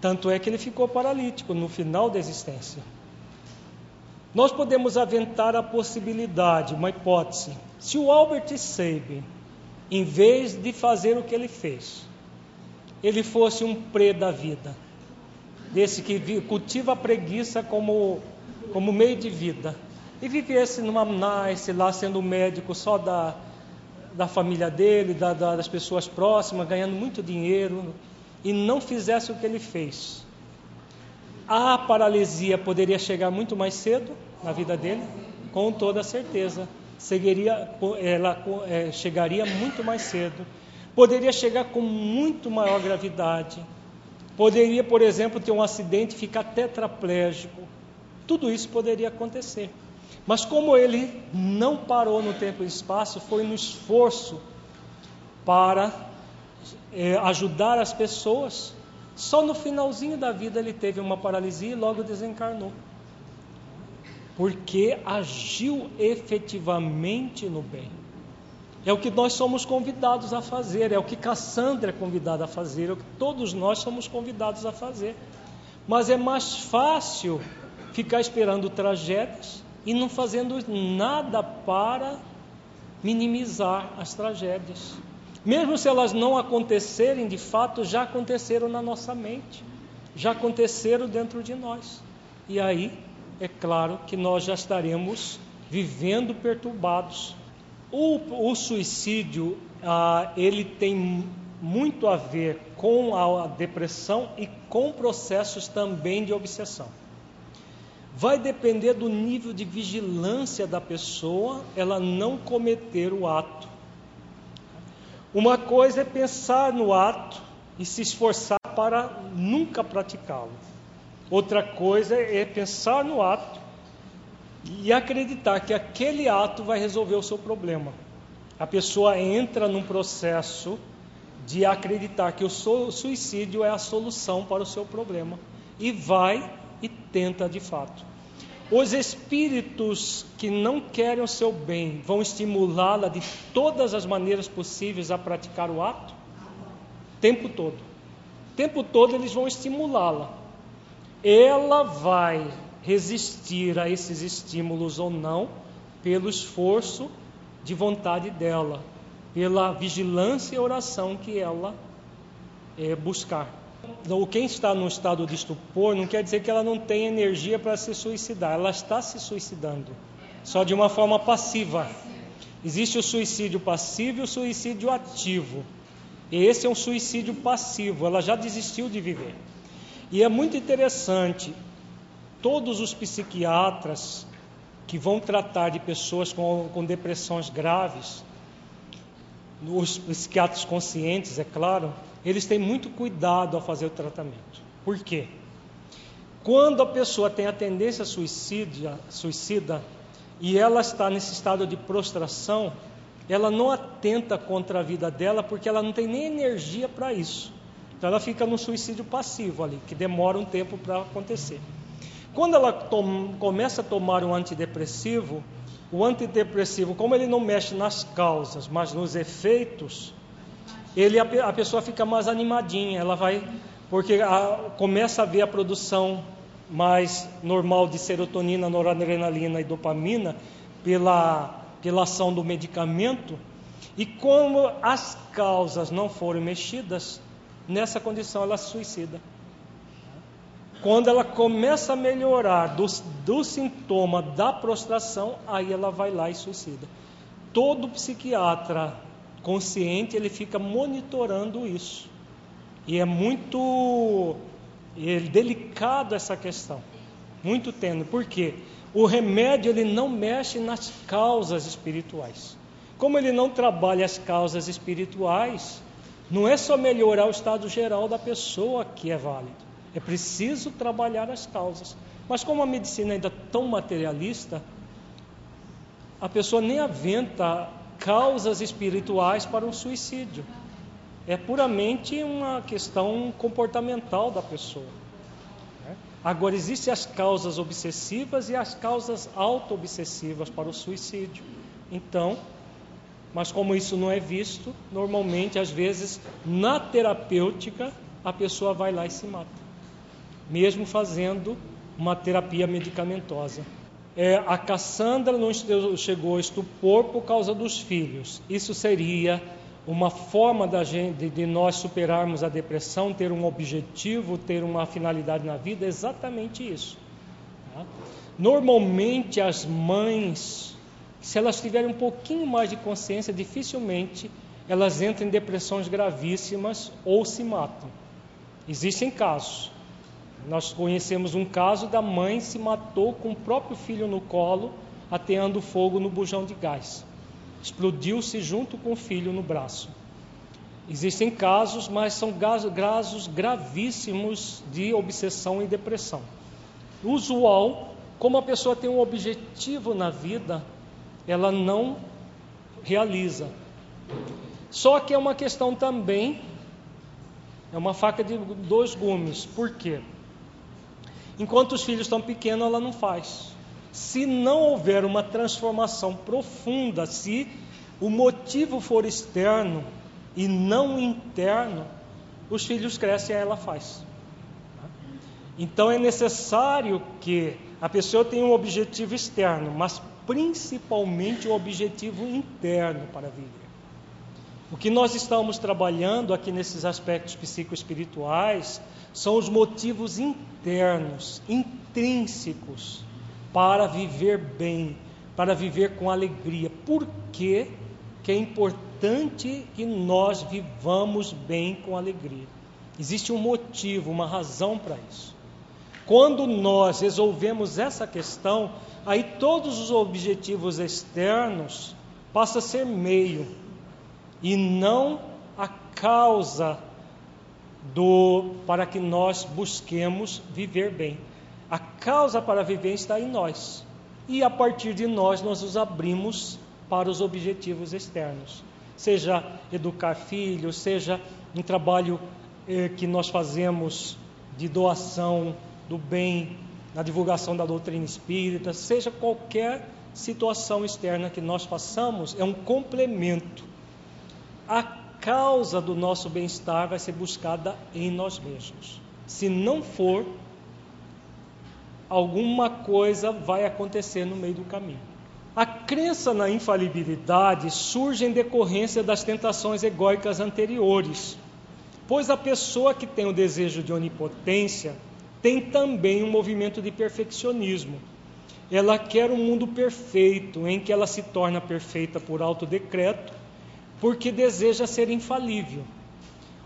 Tanto é que ele ficou paralítico no final da existência. Nós podemos aventar a possibilidade, uma hipótese. Se o Albert Seib em vez de fazer o que ele fez, ele fosse um pré da vida, desse que cultiva a preguiça como, como meio de vida, e vivesse numa nice lá sendo médico só da, da família dele, da, da, das pessoas próximas, ganhando muito dinheiro, e não fizesse o que ele fez. A paralisia poderia chegar muito mais cedo na vida dele, com toda certeza seguiria, ela é, chegaria muito mais cedo, poderia chegar com muito maior gravidade, poderia, por exemplo, ter um acidente e ficar tetraplégico. Tudo isso poderia acontecer. Mas como ele não parou no tempo e espaço, foi no esforço para é, ajudar as pessoas. Só no finalzinho da vida ele teve uma paralisia e logo desencarnou porque agiu efetivamente no bem. É o que nós somos convidados a fazer, é o que Cassandra é convidada a fazer, é o que todos nós somos convidados a fazer. Mas é mais fácil ficar esperando tragédias e não fazendo nada para minimizar as tragédias. Mesmo se elas não acontecerem de fato, já aconteceram na nossa mente, já aconteceram dentro de nós. E aí é claro que nós já estaremos vivendo perturbados. O, o suicídio, ah, ele tem muito a ver com a depressão e com processos também de obsessão. Vai depender do nível de vigilância da pessoa ela não cometer o ato. Uma coisa é pensar no ato e se esforçar para nunca praticá-lo. Outra coisa é pensar no ato e acreditar que aquele ato vai resolver o seu problema. A pessoa entra num processo de acreditar que o suicídio é a solução para o seu problema e vai e tenta de fato. Os espíritos que não querem o seu bem vão estimulá-la de todas as maneiras possíveis a praticar o ato? Tempo todo. Tempo todo eles vão estimulá-la. Ela vai resistir a esses estímulos ou não pelo esforço de vontade dela, pela vigilância e oração que ela é, buscar. Então, quem está no estado de estupor não quer dizer que ela não tem energia para se suicidar, ela está se suicidando, só de uma forma passiva. Existe o suicídio passivo e o suicídio ativo. E esse é um suicídio passivo, ela já desistiu de viver. E é muito interessante, todos os psiquiatras que vão tratar de pessoas com, com depressões graves, os psiquiatras conscientes, é claro, eles têm muito cuidado ao fazer o tratamento. Por quê? Quando a pessoa tem a tendência suicida, suicida e ela está nesse estado de prostração, ela não atenta contra a vida dela porque ela não tem nem energia para isso. Então ela fica no suicídio passivo ali, que demora um tempo para acontecer. Quando ela começa a tomar um antidepressivo, o antidepressivo, como ele não mexe nas causas, mas nos efeitos, ele a, pessoa fica mais animadinha, ela vai porque a, começa a ver a produção mais normal de serotonina, noradrenalina e dopamina pela pela ação do medicamento, e como as causas não forem mexidas, nessa condição ela se suicida. Quando ela começa a melhorar do, do sintoma da prostração, aí ela vai lá e suicida. Todo psiquiatra consciente, ele fica monitorando isso. E é muito é delicado essa questão. Muito tênue. Por quê? O remédio ele não mexe nas causas espirituais. Como ele não trabalha as causas espirituais, não é só melhorar o estado geral da pessoa que é válido. É preciso trabalhar as causas. Mas como a medicina ainda é tão materialista, a pessoa nem aventa causas espirituais para um suicídio. É puramente uma questão comportamental da pessoa. Né? Agora, existem as causas obsessivas e as causas auto-obsessivas para o suicídio. Então, mas como isso não é visto, normalmente, às vezes, na terapêutica, a pessoa vai lá e se mata mesmo fazendo uma terapia medicamentosa. É, a Cassandra não chegou a estupor por causa dos filhos. Isso seria uma forma da gente, de nós superarmos a depressão, ter um objetivo, ter uma finalidade na vida, exatamente isso. Tá? Normalmente as mães, se elas tiverem um pouquinho mais de consciência, dificilmente elas entram em depressões gravíssimas ou se matam. Existem casos, nós conhecemos um caso da mãe se matou com o próprio filho no colo, ateando fogo no bujão de gás. Explodiu-se junto com o filho no braço. Existem casos, mas são casos gravíssimos de obsessão e depressão. Usual, como a pessoa tem um objetivo na vida, ela não realiza. Só que é uma questão também, é uma faca de dois gumes. Por quê? Enquanto os filhos estão pequenos, ela não faz. Se não houver uma transformação profunda, se o motivo for externo e não interno, os filhos crescem e ela faz. Então é necessário que a pessoa tenha um objetivo externo, mas principalmente um objetivo interno para viver. O que nós estamos trabalhando aqui nesses aspectos psicoespirituais são os motivos internos, intrínsecos, para viver bem, para viver com alegria. Por que, que é importante que nós vivamos bem com alegria. Existe um motivo, uma razão para isso. Quando nós resolvemos essa questão, aí todos os objetivos externos passam a ser meio e não a causa do para que nós busquemos viver bem. A causa para viver está em nós. E a partir de nós nós nos abrimos para os objetivos externos. Seja educar filhos, seja um trabalho eh, que nós fazemos de doação do bem, na divulgação da doutrina espírita, seja qualquer situação externa que nós façamos, é um complemento. A causa do nosso bem-estar vai ser buscada em nós mesmos. Se não for, alguma coisa vai acontecer no meio do caminho. A crença na infalibilidade surge em decorrência das tentações egóicas anteriores, pois a pessoa que tem o desejo de onipotência tem também um movimento de perfeccionismo. Ela quer um mundo perfeito, em que ela se torna perfeita por alto decreto, porque deseja ser infalível.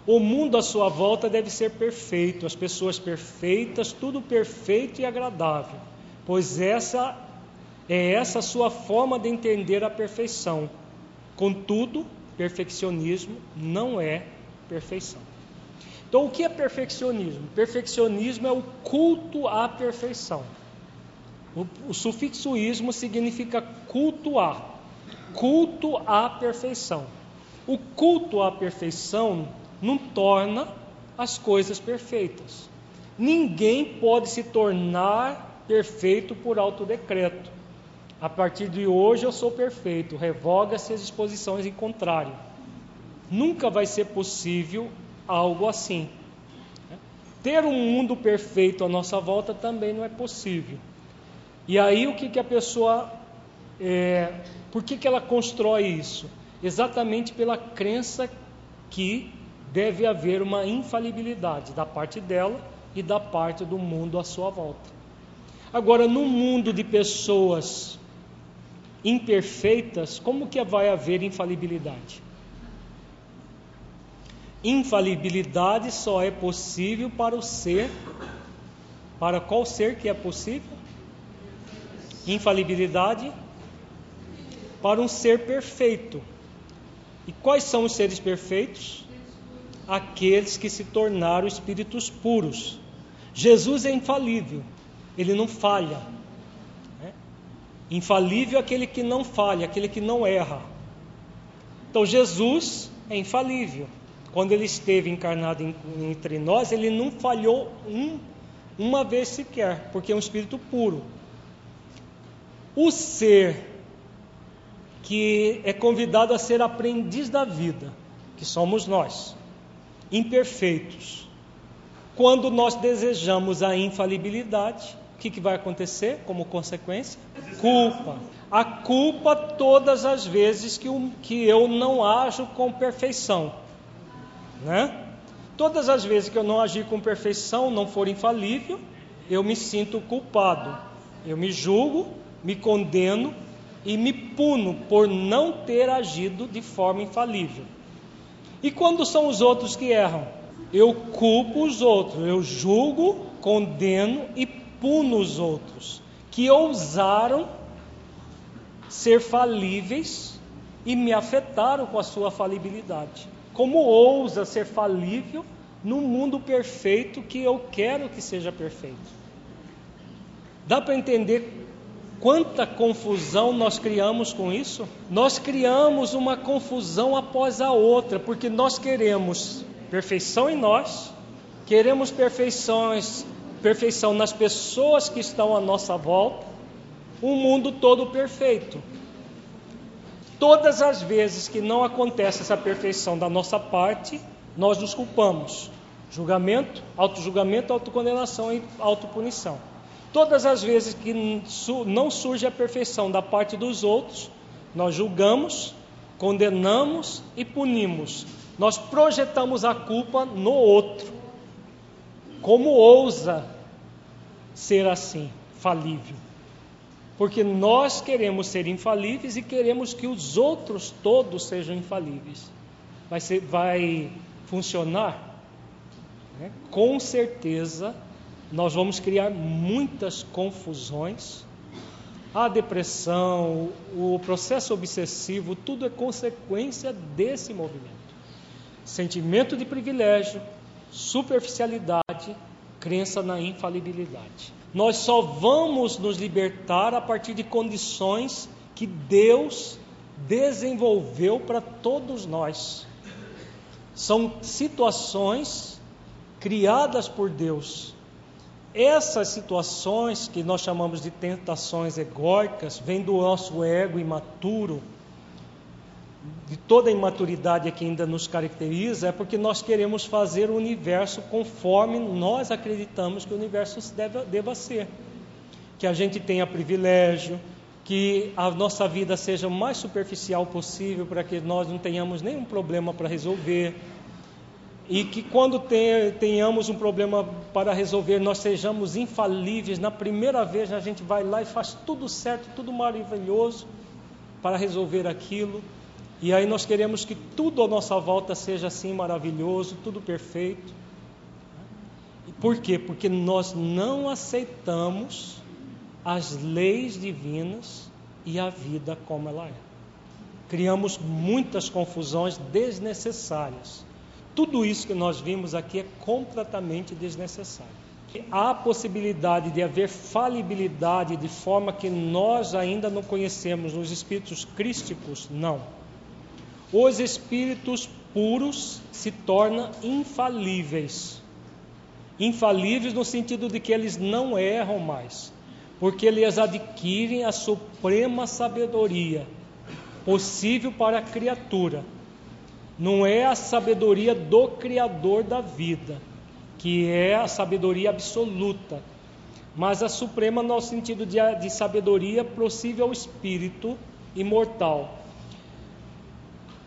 O mundo à sua volta deve ser perfeito, as pessoas perfeitas, tudo perfeito e agradável, pois essa é essa a sua forma de entender a perfeição. Contudo, perfeccionismo não é perfeição. Então, o que é perfeccionismo? Perfeccionismo é o culto à perfeição. O, o sufixo ismo significa cultuar, culto à perfeição. O culto à perfeição não torna as coisas perfeitas. Ninguém pode se tornar perfeito por autodecreto. A partir de hoje eu sou perfeito, revoga-se as disposições em contrário. Nunca vai ser possível algo assim. Ter um mundo perfeito à nossa volta também não é possível. E aí o que, que a pessoa. É, por que, que ela constrói isso? Exatamente pela crença que deve haver uma infalibilidade da parte dela e da parte do mundo à sua volta. Agora, no mundo de pessoas imperfeitas, como que vai haver infalibilidade? Infalibilidade só é possível para o ser. Para qual ser que é possível? Infalibilidade para um ser perfeito. E quais são os seres perfeitos? Aqueles que se tornaram espíritos puros. Jesus é infalível, ele não falha. Né? Infalível é aquele que não falha, aquele que não erra. Então Jesus é infalível quando ele esteve encarnado entre nós, ele não falhou um, uma vez sequer, porque é um espírito puro. O ser que é convidado a ser aprendiz da vida, que somos nós, imperfeitos. Quando nós desejamos a infalibilidade, o que, que vai acontecer como consequência? Culpa. A culpa todas as vezes que, que eu não ajo com perfeição né? Todas as vezes que eu não agir com perfeição, não for infalível, eu me sinto culpado. Eu me julgo, me condeno e me puno por não ter agido de forma infalível. E quando são os outros que erram? Eu culpo os outros, eu julgo, condeno e puno os outros que ousaram ser falíveis e me afetaram com a sua falibilidade. Como ousa ser falível num mundo perfeito que eu quero que seja perfeito? Dá para entender quanta confusão nós criamos com isso? Nós criamos uma confusão após a outra, porque nós queremos perfeição em nós, queremos perfeições, perfeição nas pessoas que estão à nossa volta, um mundo todo perfeito. Todas as vezes que não acontece essa perfeição da nossa parte, nós nos culpamos. Julgamento, auto-julgamento, autocondenação e autopunição. Todas as vezes que não surge a perfeição da parte dos outros, nós julgamos, condenamos e punimos. Nós projetamos a culpa no outro. Como ousa ser assim, falível? porque nós queremos ser infalíveis e queremos que os outros todos sejam infalíveis. Vai, ser, vai funcionar? Né? Com certeza, nós vamos criar muitas confusões. A depressão, o processo obsessivo, tudo é consequência desse movimento. Sentimento de privilégio, superficialidade, crença na infalibilidade. Nós só vamos nos libertar a partir de condições que Deus desenvolveu para todos nós. São situações criadas por Deus. Essas situações que nós chamamos de tentações egóicas vêm do nosso ego imaturo, de toda a imaturidade que ainda nos caracteriza, é porque nós queremos fazer o universo conforme nós acreditamos que o universo deve, deva ser. Que a gente tenha privilégio, que a nossa vida seja o mais superficial possível para que nós não tenhamos nenhum problema para resolver. E que quando tenhamos um problema para resolver, nós sejamos infalíveis. Na primeira vez a gente vai lá e faz tudo certo, tudo maravilhoso para resolver aquilo. E aí nós queremos que tudo à nossa volta seja assim maravilhoso, tudo perfeito. Por quê? Porque nós não aceitamos as leis divinas e a vida como ela é. Criamos muitas confusões desnecessárias. Tudo isso que nós vimos aqui é completamente desnecessário. Há possibilidade de haver falibilidade de forma que nós ainda não conhecemos nos espíritos crísticos? Não os espíritos puros se tornam infalíveis. Infalíveis no sentido de que eles não erram mais, porque eles adquirem a suprema sabedoria possível para a criatura. Não é a sabedoria do Criador da vida, que é a sabedoria absoluta, mas a suprema no sentido de, de sabedoria possível ao espírito imortal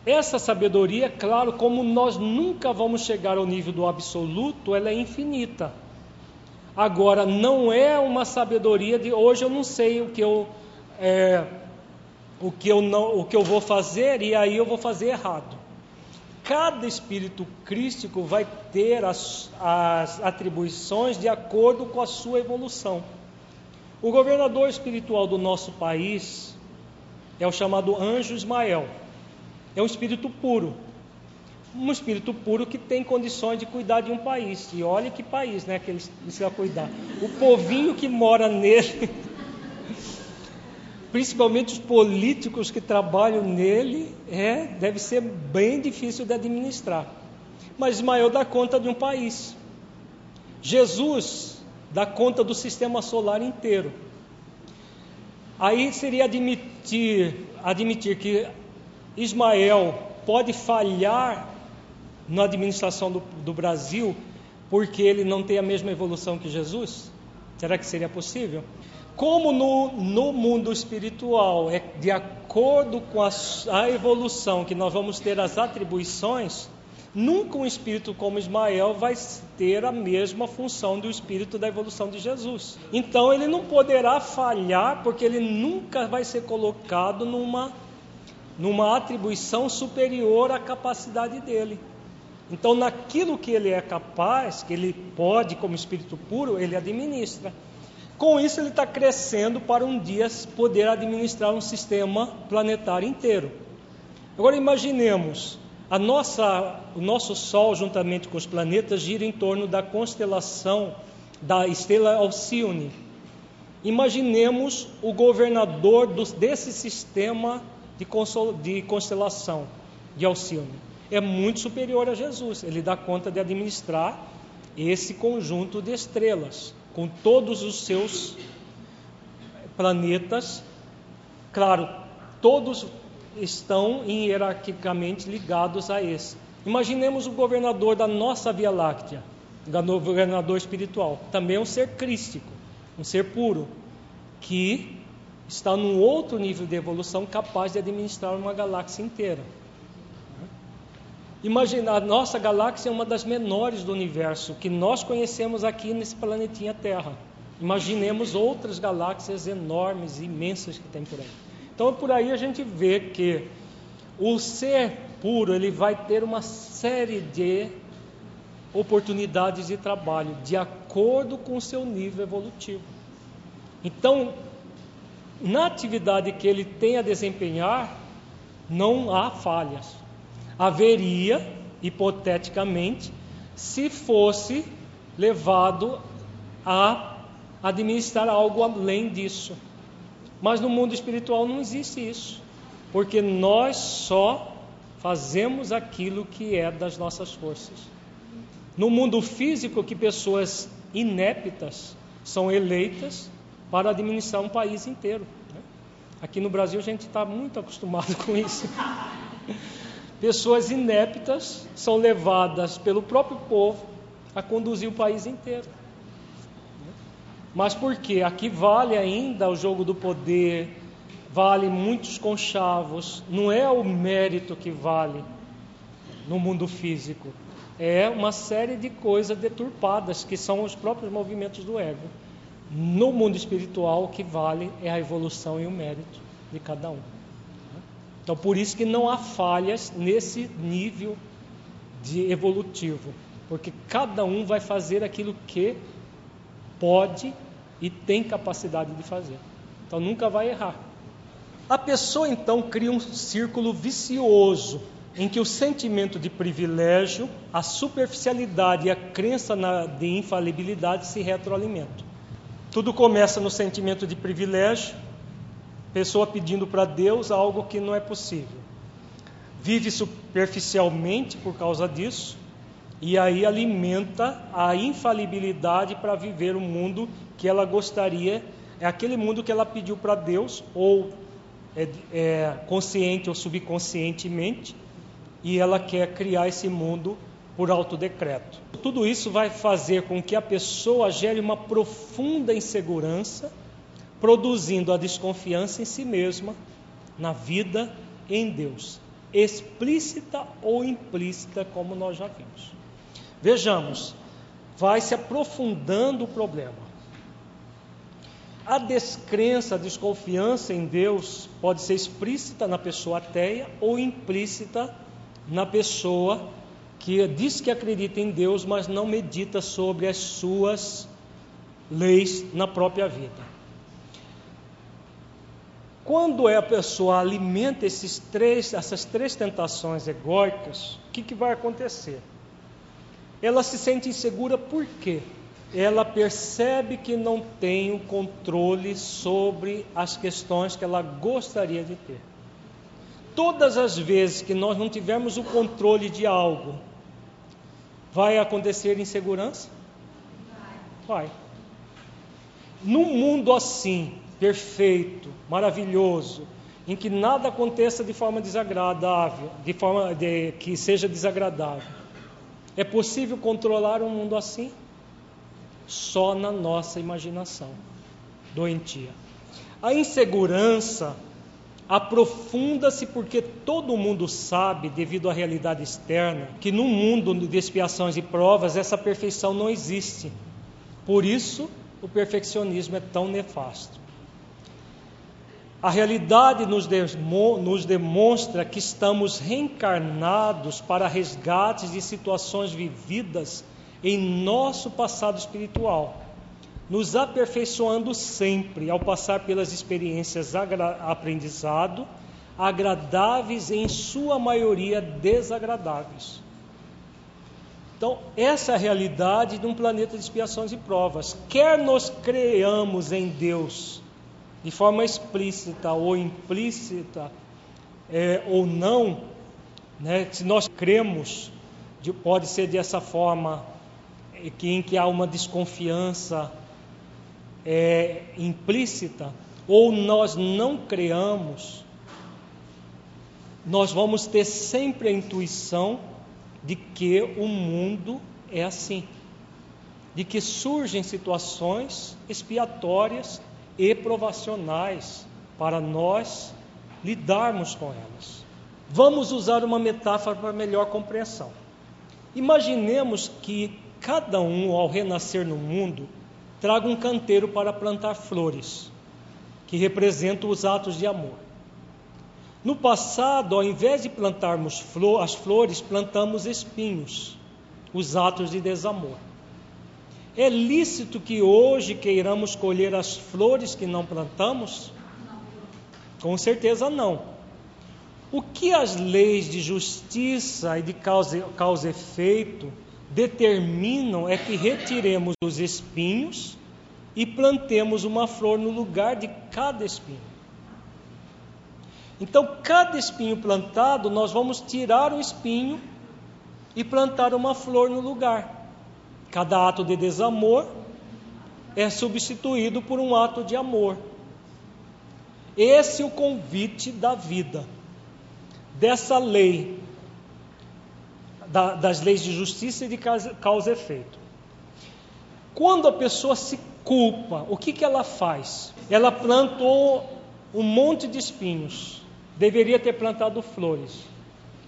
essa sabedoria, claro, como nós nunca vamos chegar ao nível do absoluto, ela é infinita. Agora, não é uma sabedoria de hoje eu não sei o que eu, é, o que eu, não, o que eu vou fazer e aí eu vou fazer errado. Cada espírito crístico vai ter as, as atribuições de acordo com a sua evolução. O governador espiritual do nosso país é o chamado Anjo Ismael é um espírito puro. Um espírito puro que tem condições de cuidar de um país. E olha que país, né, que ele precisa cuidar. O povinho que mora nele, [laughs] principalmente os políticos que trabalham nele, é, deve ser bem difícil de administrar. Mas Ismael dá conta de um país. Jesus dá conta do sistema solar inteiro. Aí seria admitir, admitir que Ismael pode falhar na administração do, do Brasil porque ele não tem a mesma evolução que Jesus? Será que seria possível? Como no, no mundo espiritual é de acordo com a, a, evolução que nós vamos ter as atribuições, nunca um espírito como Ismael vai ter a mesma função do espírito da evolução de Jesus. Então ele não poderá falhar porque ele nunca vai ser colocado numa numa atribuição superior à capacidade dele. Então, naquilo que ele é capaz, que ele pode, como espírito puro, ele administra. Com isso, ele está crescendo para um dia poder administrar um sistema planetário inteiro. Agora, imaginemos: a nossa, o nosso Sol, juntamente com os planetas, gira em torno da constelação da estrela Alcione. Imaginemos o governador desse sistema de constelação de Alcione. É muito superior a Jesus. Ele dá conta de administrar esse conjunto de estrelas, com todos os seus planetas. Claro, todos estão hierarquicamente ligados a esse. Imaginemos o governador da nossa Via Láctea, o governador espiritual, também é um ser crístico, um ser puro, que está num outro nível de evolução capaz de administrar uma galáxia inteira. Imagina, a nossa galáxia é uma das menores do universo que nós conhecemos aqui nesse planetinha Terra. Imaginemos outras galáxias enormes, imensas que tem por aí. Então, por aí a gente vê que o ser puro ele vai ter uma série de oportunidades de trabalho de acordo com o seu nível evolutivo. Então, na atividade que ele tem a desempenhar, não há falhas. Haveria, hipoteticamente, se fosse levado a administrar algo além disso. Mas no mundo espiritual não existe isso, porque nós só fazemos aquilo que é das nossas forças. No mundo físico, que pessoas ineptas são eleitas para administrar um país inteiro. Né? Aqui no Brasil a gente está muito acostumado [laughs] com isso. Pessoas ineptas são levadas pelo próprio povo a conduzir o país inteiro. Mas por quê? Aqui vale ainda o jogo do poder, vale muitos conchavos, não é o mérito que vale no mundo físico, é uma série de coisas deturpadas que são os próprios movimentos do ego. No mundo espiritual, o que vale é a evolução e o mérito de cada um. Então, por isso que não há falhas nesse nível de evolutivo, porque cada um vai fazer aquilo que pode e tem capacidade de fazer. Então, nunca vai errar. A pessoa então cria um círculo vicioso em que o sentimento de privilégio, a superficialidade e a crença na, de infalibilidade se retroalimentam. Tudo começa no sentimento de privilégio, pessoa pedindo para Deus algo que não é possível. Vive superficialmente por causa disso, e aí alimenta a infalibilidade para viver o mundo que ela gostaria, é aquele mundo que ela pediu para Deus, ou é, é, consciente ou subconscientemente, e ela quer criar esse mundo por autodecreto. Tudo isso vai fazer com que a pessoa gere uma profunda insegurança, produzindo a desconfiança em si mesma, na vida em Deus, explícita ou implícita, como nós já vimos. Vejamos, vai se aprofundando o problema. A descrença, a desconfiança em Deus pode ser explícita na pessoa ateia ou implícita na pessoa que diz que acredita em Deus, mas não medita sobre as suas leis na própria vida. Quando é a pessoa alimenta esses três, essas três tentações egóicas, o que, que vai acontecer? Ela se sente insegura por quê? Ela percebe que não tem o controle sobre as questões que ela gostaria de ter. Todas as vezes que nós não tivermos o controle de algo, vai acontecer insegurança? Vai. Num mundo assim, perfeito, maravilhoso, em que nada aconteça de forma desagradável, de forma de, que seja desagradável, é possível controlar um mundo assim? Só na nossa imaginação doentia. A insegurança aprofunda-se porque todo mundo sabe, devido à realidade externa, que no mundo de expiações e provas essa perfeição não existe. Por isso, o perfeccionismo é tão nefasto. A realidade nos, nos demonstra que estamos reencarnados para resgates de situações vividas em nosso passado espiritual nos aperfeiçoando sempre ao passar pelas experiências aprendizado, agradáveis e em sua maioria desagradáveis. Então, essa é a realidade de um planeta de expiações e provas. Quer nós creamos em Deus de forma explícita ou implícita, é, ou não, né, se nós cremos, de, pode ser dessa forma que, em que há uma desconfiança é, implícita ou nós não creamos, nós vamos ter sempre a intuição de que o mundo é assim, de que surgem situações expiatórias e provacionais para nós lidarmos com elas. Vamos usar uma metáfora para melhor compreensão. Imaginemos que cada um, ao renascer no mundo, traga um canteiro para plantar flores, que representam os atos de amor. No passado, ao invés de plantarmos flor, as flores, plantamos espinhos, os atos de desamor. É lícito que hoje queiramos colher as flores que não plantamos? Com certeza não. O que as leis de justiça e de causa, causa efeito determinam é que retiremos os espinhos e plantemos uma flor no lugar de cada espinho. Então, cada espinho plantado, nós vamos tirar o espinho e plantar uma flor no lugar. Cada ato de desamor é substituído por um ato de amor. Esse é o convite da vida, dessa lei, da, das leis de justiça e de causa, causa e efeito. Quando a pessoa se culpa, o que, que ela faz? Ela plantou um monte de espinhos deveria ter plantado flores.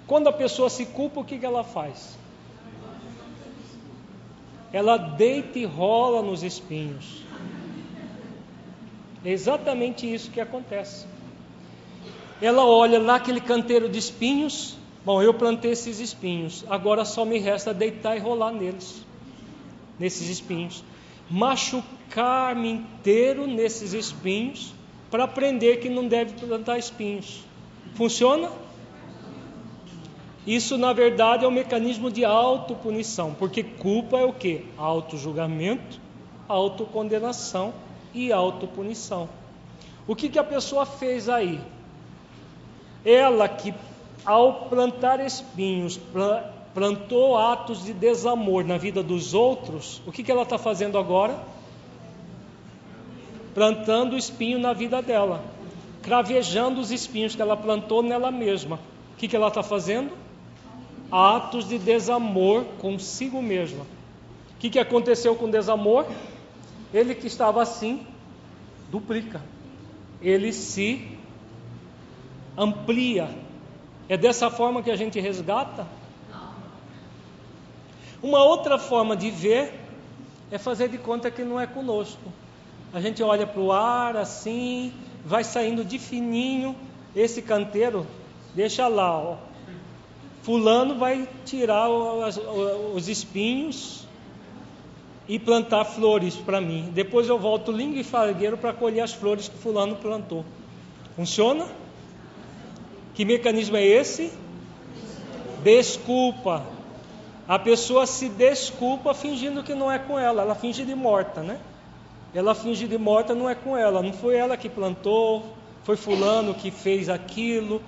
Quando a pessoa se culpa, o que, que ela faz? Ela deita e rola nos espinhos. É exatamente isso que acontece. Ela olha lá aquele canteiro de espinhos. Bom, eu plantei esses espinhos. Agora só me resta deitar e rolar neles, nesses espinhos. Machucar-me inteiro nesses espinhos para aprender que não deve plantar espinhos. Funciona? Isso, na verdade, é um mecanismo de autopunição, porque culpa é o que? Auto-julgamento, autocondenação e autopunição. O que, que a pessoa fez aí? Ela que, ao plantar espinhos, plantou atos de desamor na vida dos outros, o que, que ela está fazendo agora? Plantando espinho na vida dela cravejando os espinhos que ela plantou nela mesma. O que, que ela está fazendo? Atos de desamor consigo mesma. O que, que aconteceu com o desamor? Ele que estava assim, duplica. Ele se amplia. É dessa forma que a gente resgata? Uma outra forma de ver é fazer de conta que não é conosco. A gente olha para o ar assim, vai saindo de fininho esse canteiro, deixa lá, ó. Fulano vai tirar os, os espinhos e plantar flores para mim. Depois eu volto lingo e fargueiro para colher as flores que fulano plantou. Funciona? Que mecanismo é esse? Desculpa. A pessoa se desculpa fingindo que não é com ela, ela finge de morta, né? ela finge de morta, não é com ela, não foi ela que plantou, foi fulano que fez aquilo.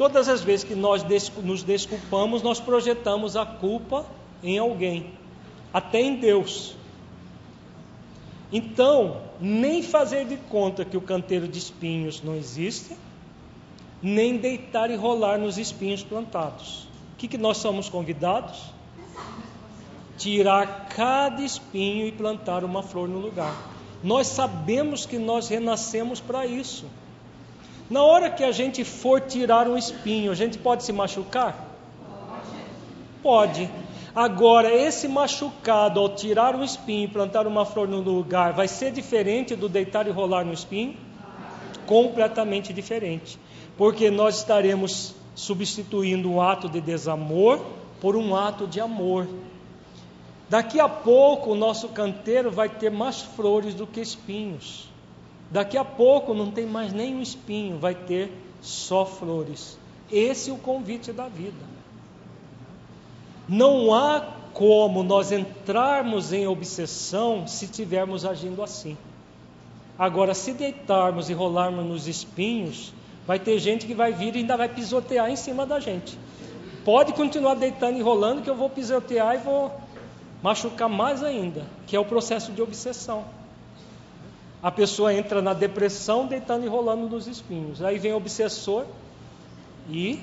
Todas as vezes que nós nos desculpamos, nós projetamos a culpa em alguém, até em Deus. Então, nem fazer de conta que o canteiro de espinhos não existe, nem deitar e rolar nos espinhos plantados. O que, que nós somos convidados? Tirar cada espinho e plantar uma flor no lugar. Nós sabemos que nós renascemos para isso. Na hora que a gente for tirar um espinho, a gente pode se machucar? Pode. Agora, esse machucado, ao tirar um espinho e plantar uma flor no lugar, vai ser diferente do deitar e rolar no espinho? Completamente diferente. Porque nós estaremos substituindo um ato de desamor por um ato de amor. Daqui a pouco o nosso canteiro vai ter mais flores do que espinhos. Daqui a pouco não tem mais nenhum espinho, vai ter só flores. Esse é o convite da vida. Não há como nós entrarmos em obsessão se estivermos agindo assim. Agora, se deitarmos e rolarmos nos espinhos, vai ter gente que vai vir e ainda vai pisotear em cima da gente. Pode continuar deitando e rolando, que eu vou pisotear e vou machucar mais ainda, que é o processo de obsessão. A pessoa entra na depressão deitando e rolando nos espinhos. Aí vem o obsessor e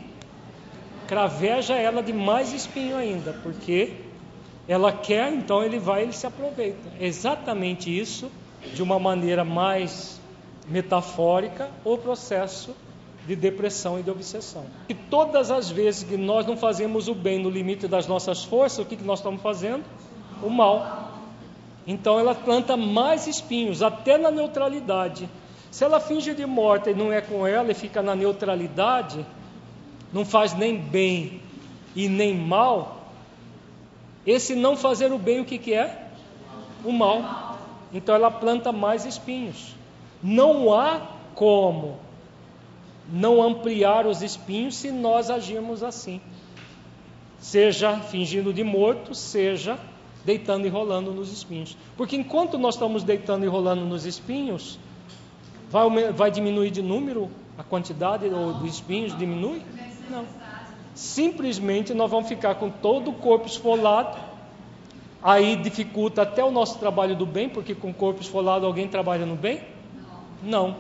craveja ela de mais espinho ainda, porque ela quer, então ele vai, ele se aproveita. É exatamente isso, de uma maneira mais metafórica, o processo de depressão e de obsessão. E todas as vezes que nós não fazemos o bem no limite das nossas forças, o que, que nós estamos fazendo? o mal. Então ela planta mais espinhos, até na neutralidade. Se ela finge de morta e não é com ela e fica na neutralidade, não faz nem bem e nem mal, esse não fazer o bem, o que, que é? O mal. Então ela planta mais espinhos. Não há como não ampliar os espinhos se nós agirmos assim. Seja fingindo de morto, seja deitando e rolando nos espinhos. Porque enquanto nós estamos deitando e rolando nos espinhos, vai, vai diminuir de número a quantidade dos espinhos? Diminui? Não. Simplesmente nós vamos ficar com todo o corpo esfolado. Aí dificulta até o nosso trabalho do bem, porque com o corpo esfolado alguém trabalha no bem? Não.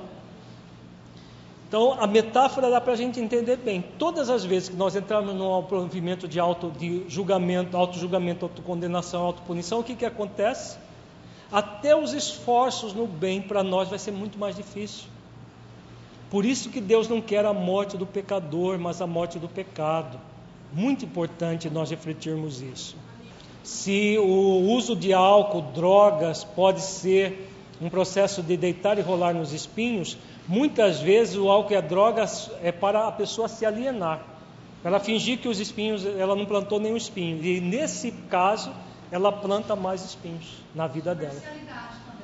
Então, a metáfora dá para a gente entender bem. Todas as vezes que nós entramos num movimento de auto de julgamento, auto-julgamento, autocondenação, autopunição, o que, que acontece? Até os esforços no bem para nós vai ser muito mais difícil. Por isso que Deus não quer a morte do pecador, mas a morte do pecado. Muito importante nós refletirmos isso. Se o uso de álcool, drogas, pode ser um processo de deitar e rolar nos espinhos, Muitas vezes o álcool e a droga é para a pessoa se alienar, ela fingir que os espinhos, ela não plantou nenhum espinho. E nesse caso, ela planta mais espinhos na vida dela.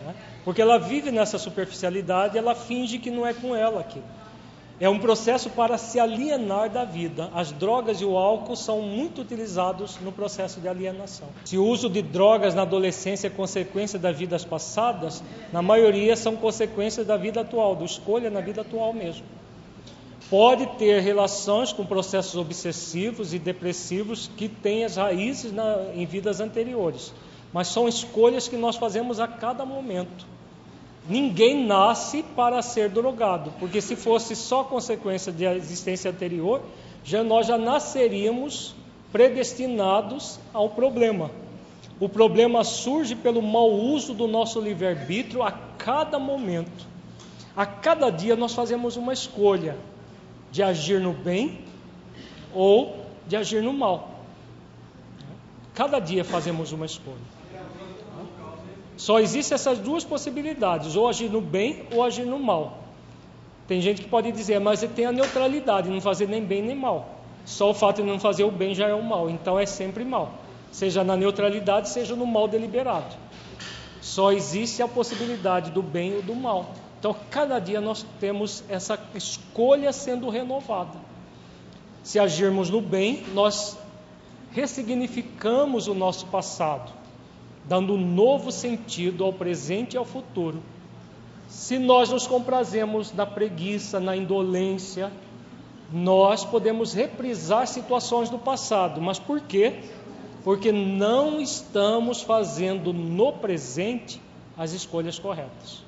Né? Porque ela vive nessa superficialidade, ela finge que não é com ela aquilo. É um processo para se alienar da vida. As drogas e o álcool são muito utilizados no processo de alienação. Se o uso de drogas na adolescência é consequência das vidas passadas, na maioria são consequências da vida atual, do escolha na vida atual mesmo. Pode ter relações com processos obsessivos e depressivos que têm as raízes na, em vidas anteriores, mas são escolhas que nós fazemos a cada momento. Ninguém nasce para ser drogado, porque se fosse só consequência da existência anterior, já nós já nasceríamos predestinados ao problema. O problema surge pelo mau uso do nosso livre-arbítrio a cada momento. A cada dia nós fazemos uma escolha de agir no bem ou de agir no mal. Cada dia fazemos uma escolha. Só existem essas duas possibilidades, ou agir no bem ou agir no mal. Tem gente que pode dizer, mas tem a neutralidade, não fazer nem bem nem mal. Só o fato de não fazer o bem já é o mal, então é sempre mal. Seja na neutralidade, seja no mal deliberado. Só existe a possibilidade do bem ou do mal. Então, cada dia nós temos essa escolha sendo renovada. Se agirmos no bem, nós ressignificamos o nosso passado dando um novo sentido ao presente e ao futuro. Se nós nos comprazemos na preguiça, na indolência, nós podemos reprisar situações do passado. Mas por quê? Porque não estamos fazendo no presente as escolhas corretas.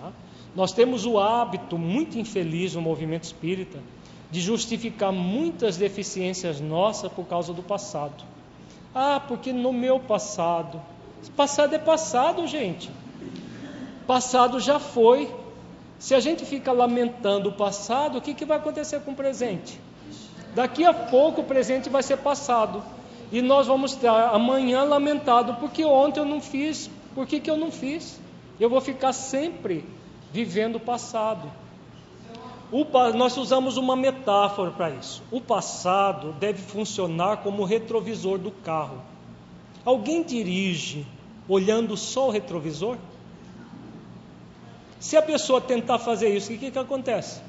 Tá? Nós temos o hábito muito infeliz no movimento espírita de justificar muitas deficiências nossas por causa do passado. Ah, porque no meu passado. Passado é passado, gente. Passado já foi. Se a gente fica lamentando o passado, o que, que vai acontecer com o presente? Daqui a pouco o presente vai ser passado. E nós vamos estar amanhã lamentado, porque ontem eu não fiz, por que, que eu não fiz? Eu vou ficar sempre vivendo o passado. O, nós usamos uma metáfora para isso. O passado deve funcionar como o retrovisor do carro. Alguém dirige olhando só o retrovisor? Se a pessoa tentar fazer isso, o que, que acontece?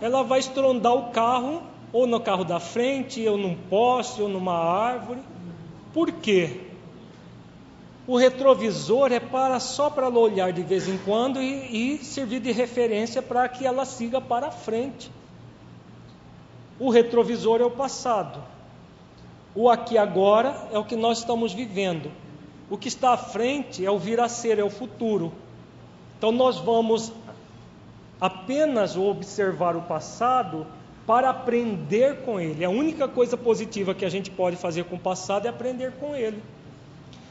Ela vai estrondar o carro, ou no carro da frente, ou num poste, ou numa árvore. Por quê? O retrovisor é para só para ela olhar de vez em quando e, e servir de referência para que ela siga para frente. O retrovisor é o passado. O aqui agora é o que nós estamos vivendo. O que está à frente é o vir a ser, é o futuro. Então nós vamos apenas observar o passado para aprender com ele. A única coisa positiva que a gente pode fazer com o passado é aprender com ele.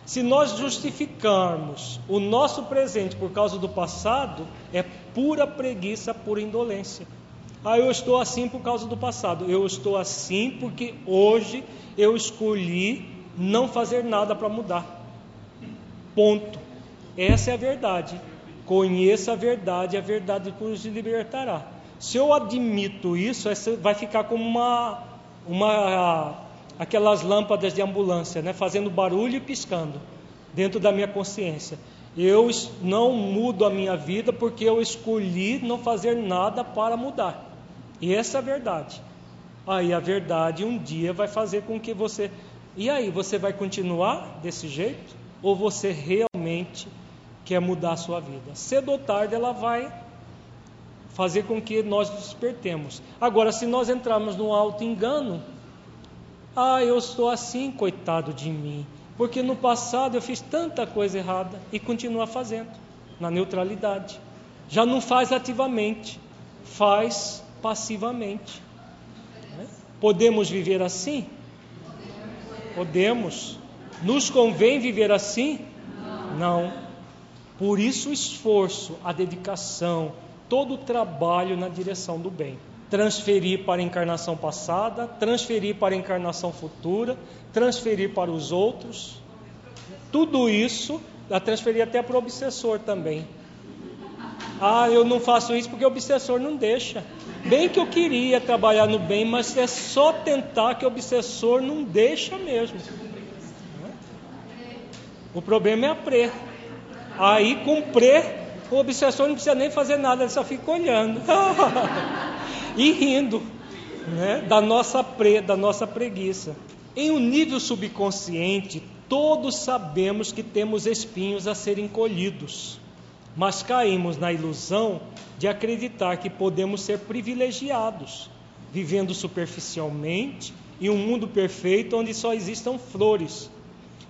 Se nós justificarmos o nosso presente por causa do passado, é pura preguiça, pura indolência. Ah, eu estou assim por causa do passado. Eu estou assim porque hoje eu escolhi não fazer nada para mudar. Ponto. Essa é a verdade. Conheça a verdade, a verdade nos libertará. Se eu admito isso, vai ficar como uma, uma aquelas lâmpadas de ambulância, né, fazendo barulho e piscando dentro da minha consciência. Eu não mudo a minha vida porque eu escolhi não fazer nada para mudar. E essa é a verdade. Aí a verdade um dia vai fazer com que você. E aí, você vai continuar desse jeito? Ou você realmente quer mudar a sua vida? Cedo ou tarde ela vai fazer com que nós despertemos. Agora, se nós entrarmos no alto engano, ah, eu estou assim, coitado de mim, porque no passado eu fiz tanta coisa errada e continuo fazendo, na neutralidade. Já não faz ativamente, faz passivamente. Né? Podemos viver assim? Podemos. Nos convém viver assim? Não. Por isso o esforço, a dedicação, todo o trabalho na direção do bem. Transferir para a encarnação passada, transferir para a encarnação futura, transferir para os outros. Tudo isso, a transferir até para o obsessor também. Ah, eu não faço isso porque o obsessor não deixa. Bem que eu queria trabalhar no bem, mas é só tentar que o obsessor não deixa mesmo. O problema é a pre. Aí com pre, o obsessor não precisa nem fazer nada, ele só fica olhando [laughs] e rindo né, da nossa pre, da nossa preguiça. Em um nível subconsciente, todos sabemos que temos espinhos a serem colhidos mas caímos na ilusão de acreditar que podemos ser privilegiados, vivendo superficialmente em um mundo perfeito onde só existam flores,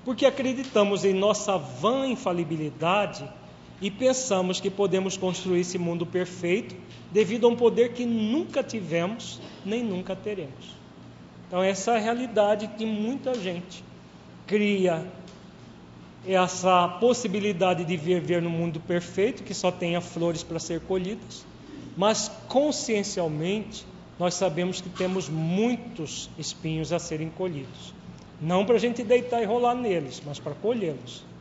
porque acreditamos em nossa vã infalibilidade e pensamos que podemos construir esse mundo perfeito devido a um poder que nunca tivemos nem nunca teremos. Então, essa é a realidade que muita gente cria essa possibilidade de viver no mundo perfeito, que só tenha flores para ser colhidas, mas consciencialmente nós sabemos que temos muitos espinhos a serem colhidos. Não para a gente deitar e rolar neles, mas para colhê-los.